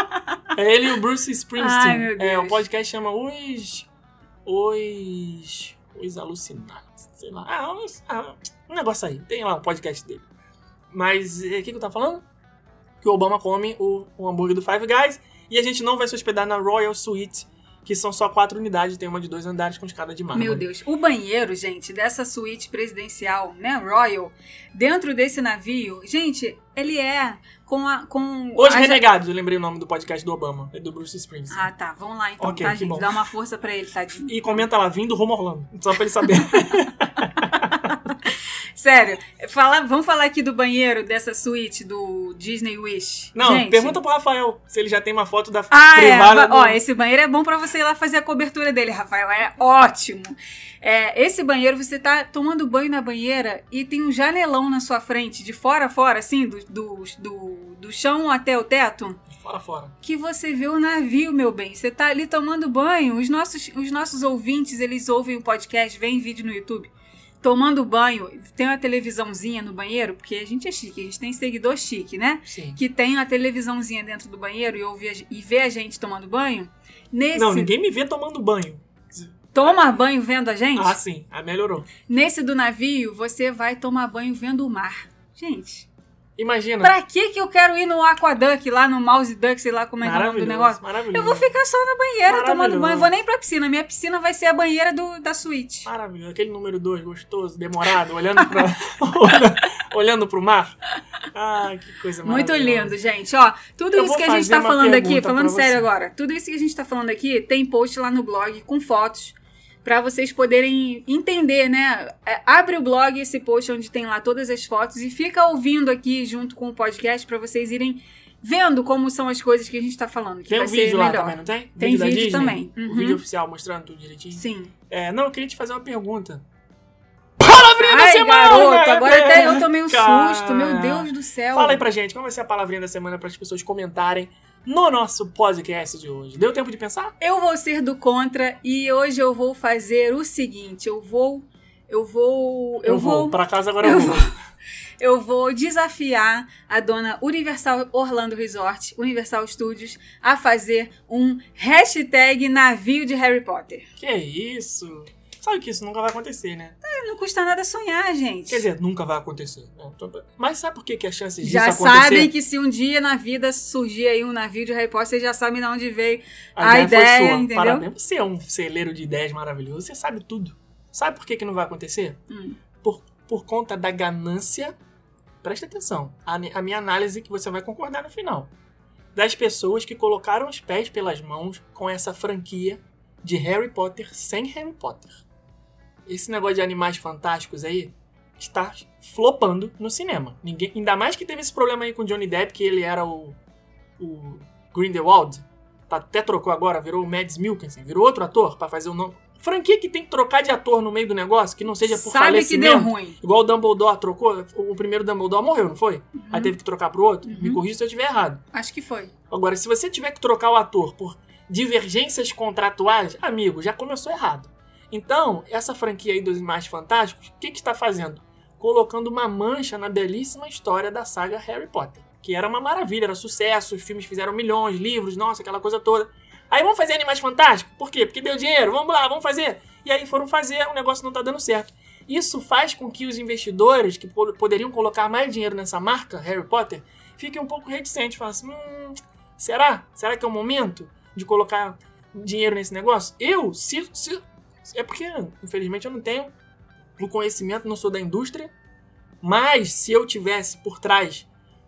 é ele e o Bruce Springsteen. Ai, meu É, Deus. o podcast chama Os. Os. Os Alucinados. Sei lá. Ah, uns- ah, um negócio aí. Tem lá um podcast dele. Mas eh, o que, que eu tava falando? Que o Obama come o, o hambúrguer do Five Guys e a gente não vai se hospedar na Royal Suite, que são só quatro unidades, tem uma de dois andares com escada de mármore. Meu Deus. O banheiro, gente, dessa suíte presidencial, né, Royal, dentro desse navio, gente, ele é com a. Com Os a- Renegados, eu lembrei o nome do podcast do Obama, é do Bruce Springsteen. Ah, tá. Vamos lá então, Ok, tá, gente? bom. Dá uma força pra ele, tadinho. E comenta lá, vindo rumo a Orlando, só pra ele saber. Sério, fala, vamos falar aqui do banheiro dessa suíte do Disney Wish. Não, gente. pergunta pro Rafael se ele já tem uma foto da Ah, é. privada. Va- Ó, do- esse banheiro é bom pra você ir lá fazer a cobertura dele, Rafael. É ótimo. É, esse banheiro, você tá tomando banho na banheira e tem um janelão na sua frente, de fora a fora, assim, do, do, do, do chão até o teto, Fora, fora. que você vê o navio, meu bem. Você tá ali tomando banho. Os nossos, os nossos ouvintes, eles ouvem o podcast, veem vídeo no YouTube. Tomando banho, tem uma televisãozinha no banheiro, porque a gente é chique, a gente tem seguidor chique, né? Sim. que tem uma televisãozinha dentro do banheiro e, ouve a e vê a gente tomando banho, nesse Não, ninguém me vê tomando banho. tomar banho vendo a gente, Ah, sim. Ah, melhorou. nesse do navio você vai tomar banho vendo o mar. Gente, Imagina. pra que que eu quero ir no Aquaduck, lá no Mouse Duck, sei lá como é que é o nome do negócio? Maravilhoso. Eu vou ficar só na banheira tomando banho, eu vou nem pra piscina. Minha piscina vai ser a banheira do, da suíte. Maravilhoso. Aquele número 2, gostoso, demorado, olhando pra. olhando, pro mar. Ah, que coisa Muito lindo, gente. Ó, tudo Eu isso que a gente tá falando aqui, falando sério você. agora, tudo isso que a gente tá falando aqui tem post lá no blog com fotos pra vocês poderem entender, né? É, abre o blog, esse post onde tem lá todas as fotos e fica ouvindo aqui junto com o podcast pra vocês irem vendo como são as coisas que a gente tá falando. Que Tem vai um ser vídeo lá melhor. também, não tem? Tem da vídeo Disney? também. O Uhum. vídeo oficial mostrando tudo direitinho. Sim. É, não, eu queria te fazer uma pergunta. Palavrinha da Ai, semana! garoto, agora até eu tomei um Cara. susto, meu Deus do céu. Fala aí pra gente, qual vai ser a palavrinha da semana para as pessoas comentarem no nosso podcast de hoje. Deu tempo de pensar? Eu vou ser do contra e hoje eu vou fazer o seguinte, eu vou eu vou eu, vou, Pra casa agora eu eu vou. eu vou desafiar a dona Universal Orlando Resort, Universal Studios, a fazer um hashtag navio de Harry Potter. Que isso? Sabe que isso nunca vai acontecer, né? Não custa nada sonhar, gente. Quer dizer, nunca vai acontecer. né? Mas sabe por que, que as chances disso já acontecer... sabem que se um dia na vida surgir aí um navio de Harry Potter, vocês já sabem de onde veio a, foi ideia, sua. entendeu? Parabéns. Você é um celeiro de ideias maravilhoso. Você sabe tudo. Sabe por que, que não vai acontecer? Hum. Por, por conta da ganância. Presta atenção. A, a minha análise que você vai concordar no final. Das pessoas que colocaram os pés pelas mãos com essa franquia de Harry Potter sem Harry Potter. Esse negócio de animais fantásticos aí está flopando no cinema. Ninguém, ainda mais que teve esse problema aí com Johnny Depp, que ele era o, o Grindelwald. Tá, até trocou agora, virou o Mads Mikkelsen, virou outro ator pra fazer o nome. Franquia que tem que trocar de ator no meio do negócio, que não seja por Sabe que falecimento. deu ruim. Igual o Dumbledore trocou, o primeiro Dumbledore morreu, não foi? Aí teve que trocar pro outro. Me Uhum. corrija se eu estiver errado. Acho que foi. Agora, se você tiver que trocar o ator por divergências contratuais, amigo, já começou errado. Então, essa franquia aí dos Animais Fantásticos, o que que está fazendo? Colocando uma mancha na belíssima história da saga Harry Potter. Que era uma maravilha, era sucesso, os filmes fizeram milhões, livros, nossa, aquela coisa toda. Aí vamos fazer Animais Fantásticos? Por quê? Porque deu dinheiro, vamos lá, vamos fazer. E aí foram fazer, o negócio não tá dando certo. Isso faz com que os investidores que po- poderiam colocar mais dinheiro nessa marca, Harry Potter, fiquem um pouco reticentes. Falam assim, hum, será? Será que é o momento de colocar dinheiro nesse negócio? Eu, se, se... É porque, infelizmente, eu não tenho o conhecimento, não sou da indústria. Mas, se eu tivesse por trás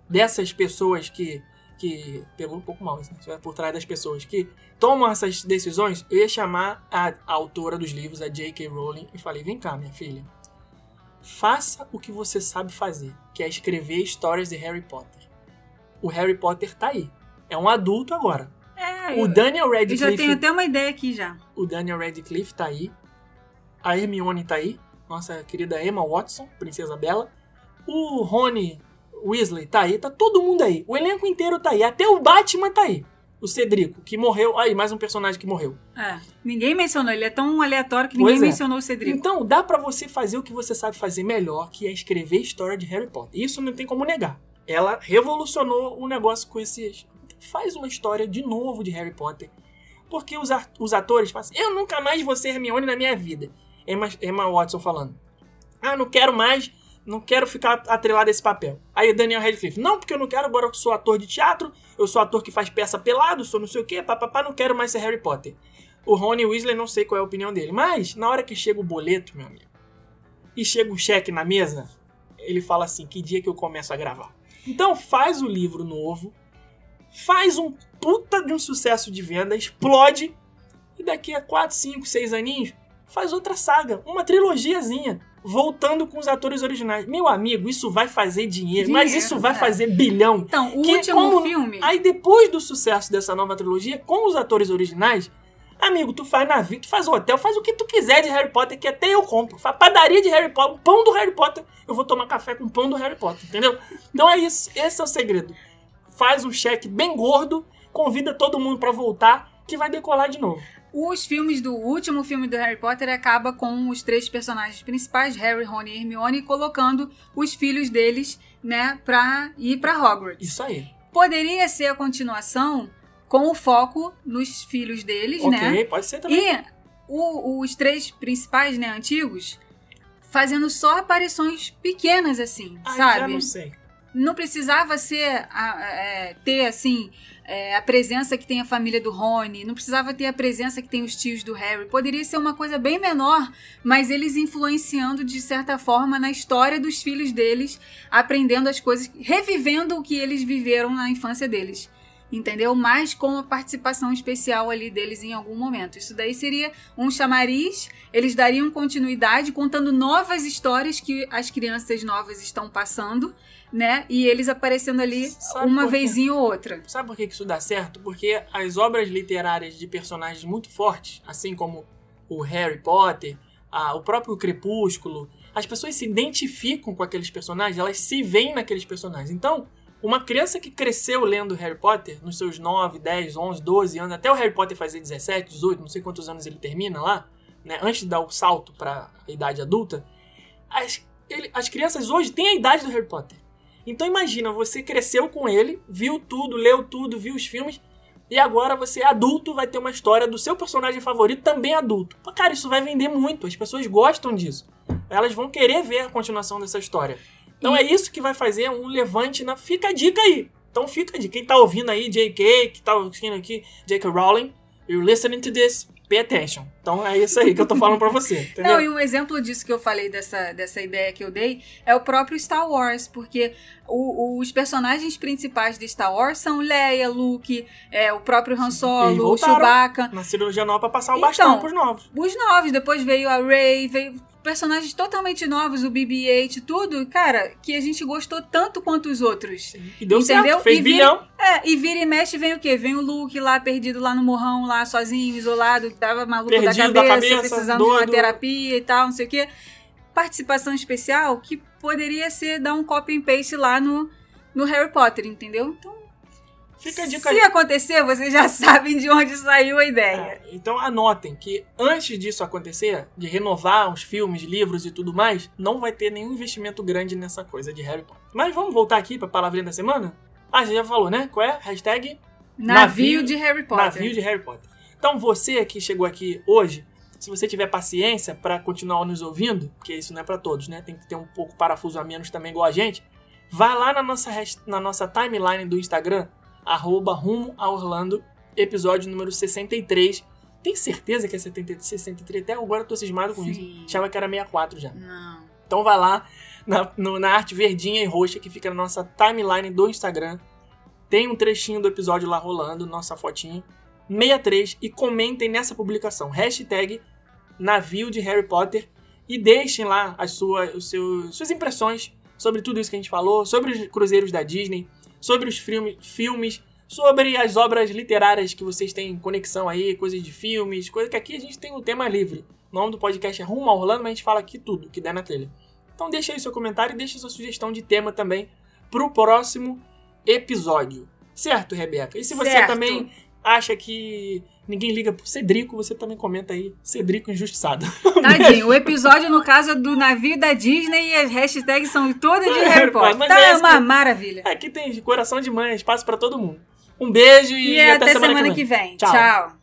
dessas pessoas que... que pegou um pouco mal isso, né? Por trás das pessoas que tomam essas decisões, eu ia chamar a, a autora dos livros, a J.K. Rowling, e falei: vem cá, minha filha. Faça o que você sabe fazer, que é escrever histórias de Harry Potter. O Harry Potter tá aí. É um adulto agora. É, O Daniel eu já Radcliffe, tenho até uma ideia aqui já. o Daniel Radcliffe tá aí. A Hermione tá aí. Nossa querida Emma Watson, Princesa Bela. O Rony Weasley tá aí. Tá todo mundo aí. O elenco inteiro tá aí. Até o Batman tá aí. O Cedrico, que morreu. Aí, mais um personagem que morreu. É. Ninguém mencionou, ele é tão aleatório que ninguém é. mencionou o Cedrico. Então, dá pra você fazer o que você sabe fazer melhor, que é escrever história de Harry Potter. Isso não tem como negar. Ela revolucionou o negócio com esses. Faz uma história de novo de Harry Potter. Porque os, os atores falam assim, eu nunca mais vou ser Hermione na minha vida. Emma, Emma Watson falando. Ah, não quero mais, não quero ficar atrelado a esse papel. Aí o Daniel Radcliffe, não, porque eu não quero, agora eu sou ator de teatro, eu sou ator que faz peça pelado, sou não sei o quê, papapá, não quero mais ser Harry Potter. O Rony Weasley, não sei qual é a opinião dele, mas na hora que chega o boleto, meu amigo, e chega um cheque na mesa, ele fala assim, que dia que eu começo a gravar? Então faz o livro novo, faz um puta de um sucesso de venda, explode, e daqui a 4, 5, 6 aninhos, faz outra saga, uma trilogiazinha, voltando com os atores originais. Meu amigo, isso vai fazer dinheiro, mas Dinheiro, isso vai é. fazer bilhão. Então, o Que último como- filme. Aí depois do sucesso dessa nova trilogia, com os atores originais, amigo, tu faz navio, tu faz hotel, faz o que tu quiser de Harry Potter, que até eu compro. Faz padaria de Harry Potter, um pão do Harry Potter, eu vou tomar café com pão do Harry Potter, entendeu? Então é isso, esse é o segredo. Faz um cheque bem gordo, convida todo mundo pra voltar, que vai decolar de novo. Os filmes do último filme do Harry Potter acaba com os três personagens principais, Harry, Rony e Hermione, colocando os filhos deles, né, pra ir pra Hogwarts. Isso aí. Poderia ser a continuação com o foco nos filhos deles, Ok, né? pode ser também. E o- os três principais, né, antigos, fazendo só aparições pequenas, assim, Aí sabe? já não sei. Não precisava ser é, ter assim é, a presença que tem a família do Rony, não precisava ter a presença que tem os tios do Harry. Poderia ser uma coisa bem menor, mas eles influenciando de certa forma na história dos filhos deles, aprendendo as coisas, revivendo o que eles viveram na infância deles. Entendeu? Mas com a participação especial ali deles em algum momento. Isso daí seria um chamariz, eles dariam continuidade contando novas histórias que as crianças novas estão passando né? E eles aparecendo ali Sabe uma vezinha ou outra. Sabe por que que isso dá certo? Porque as obras literárias de personagens muito fortes, assim como o Harry Potter, a- o próprio Crepúsculo, as pessoas se identificam com aqueles personagens, elas se veem naqueles personagens. Então, Uma criança que cresceu lendo Harry Potter, nos seus 9, 10, 11, 12 anos, até o Harry Potter fazer 17, 18, não sei quantos anos ele termina lá, né, antes de dar o salto para a idade adulta, as, ele- as crianças hoje têm a idade do Harry Potter. Então imagina, você cresceu com ele, viu tudo, leu tudo, viu os filmes, e agora você, adulto, vai ter uma história do seu personagem favorito também adulto. Cara, isso vai vender muito, as pessoas gostam disso. Elas vão querer ver a continuação dessa história. Então E- é isso que vai fazer um levante na. Fica a dica aí. Então fica a dica. Quem tá ouvindo aí, JK, que tá ouvindo aqui, J.K. Rowling, you're listening to this, pay attention. Então é isso aí que eu tô falando pra você. Entendeu? Não, e um exemplo disso que eu falei, dessa, dessa ideia que eu dei, é o próprio Star Wars, porque o- os personagens principais de Star Wars são Leia, Luke, é, o próprio Han Solo, o. Chewbacca. Na cirurgia nova pra passar o Então, bastão pros novos. Os novos, depois veio a Rey, veio personagens totalmente novos, o BB-8, tudo, cara, que a gente gostou tanto quanto os outros. E deu Entendeu? certo, fez E vira- bilhão. É, e vira e mexe vem o quê? Vem o Luke lá, perdido lá no morrão, lá sozinho, isolado, tava maluco da cabeça, da cabeça, precisando de uma doido. terapia e tal, não sei o quê. Participação especial que poderia ser dar um copy and paste lá no, no Harry Potter, entendeu? Então, Fica a dica se acontecer, vocês já sabem de onde saiu a ideia. É, então anotem que antes disso acontecer, de renovar os filmes, livros e tudo mais, não vai ter nenhum investimento grande nessa coisa de Harry Potter. Mas vamos voltar aqui pra palavrinha da semana? Ah, você já falou, né? Qual é? Hashtag Navio, Navio- de Harry Potter. Navio de Harry Potter. Então você que chegou aqui hoje, se você tiver paciência pra continuar nos ouvindo, porque isso não é pra todos, né? Tem que ter um pouco parafuso a menos também igual a gente. Vá lá na nossa, na nossa timeline do Instagram, arroba rumo a Orlando, episódio número 63. Tem certeza que é 73, 63? Até agora eu tô cismado com isso. Sim. Achava que era 64 já. Não. Então vai lá na, no- na arte verdinha e roxa que fica na nossa timeline do Instagram. Tem um trechinho do episódio lá rolando, nossa fotinho. 63 e comentem nessa publicação. Hashtag navio de Harry Potter e deixem lá as suas, os seus, suas impressões sobre tudo isso que a gente falou, sobre os cruzeiros da Disney, sobre os filme, filmes, sobre as obras literárias que vocês têm conexão aí, coisas de filmes, coisa que aqui a gente tem o tema livre. O nome do podcast é Rumo a Orlando, mas a gente fala aqui tudo que der na telha. Então deixa aí seu comentário e deixa sua sugestão de tema também pro próximo episódio. Certo, Rebeca? E se você Certo. também acha que ninguém liga pro Cedrico, você também comenta aí, Cedrico injustiçado. Tadinho, o episódio, no caso, é do navio da Disney e as hashtags são todas de É, Harry Potter. mas Tá é uma que- maravilha. Aqui tem coração de mãe, espaço pra todo mundo. Um beijo e, E, até, semana, que vem. que vem. Tchau. Tchau.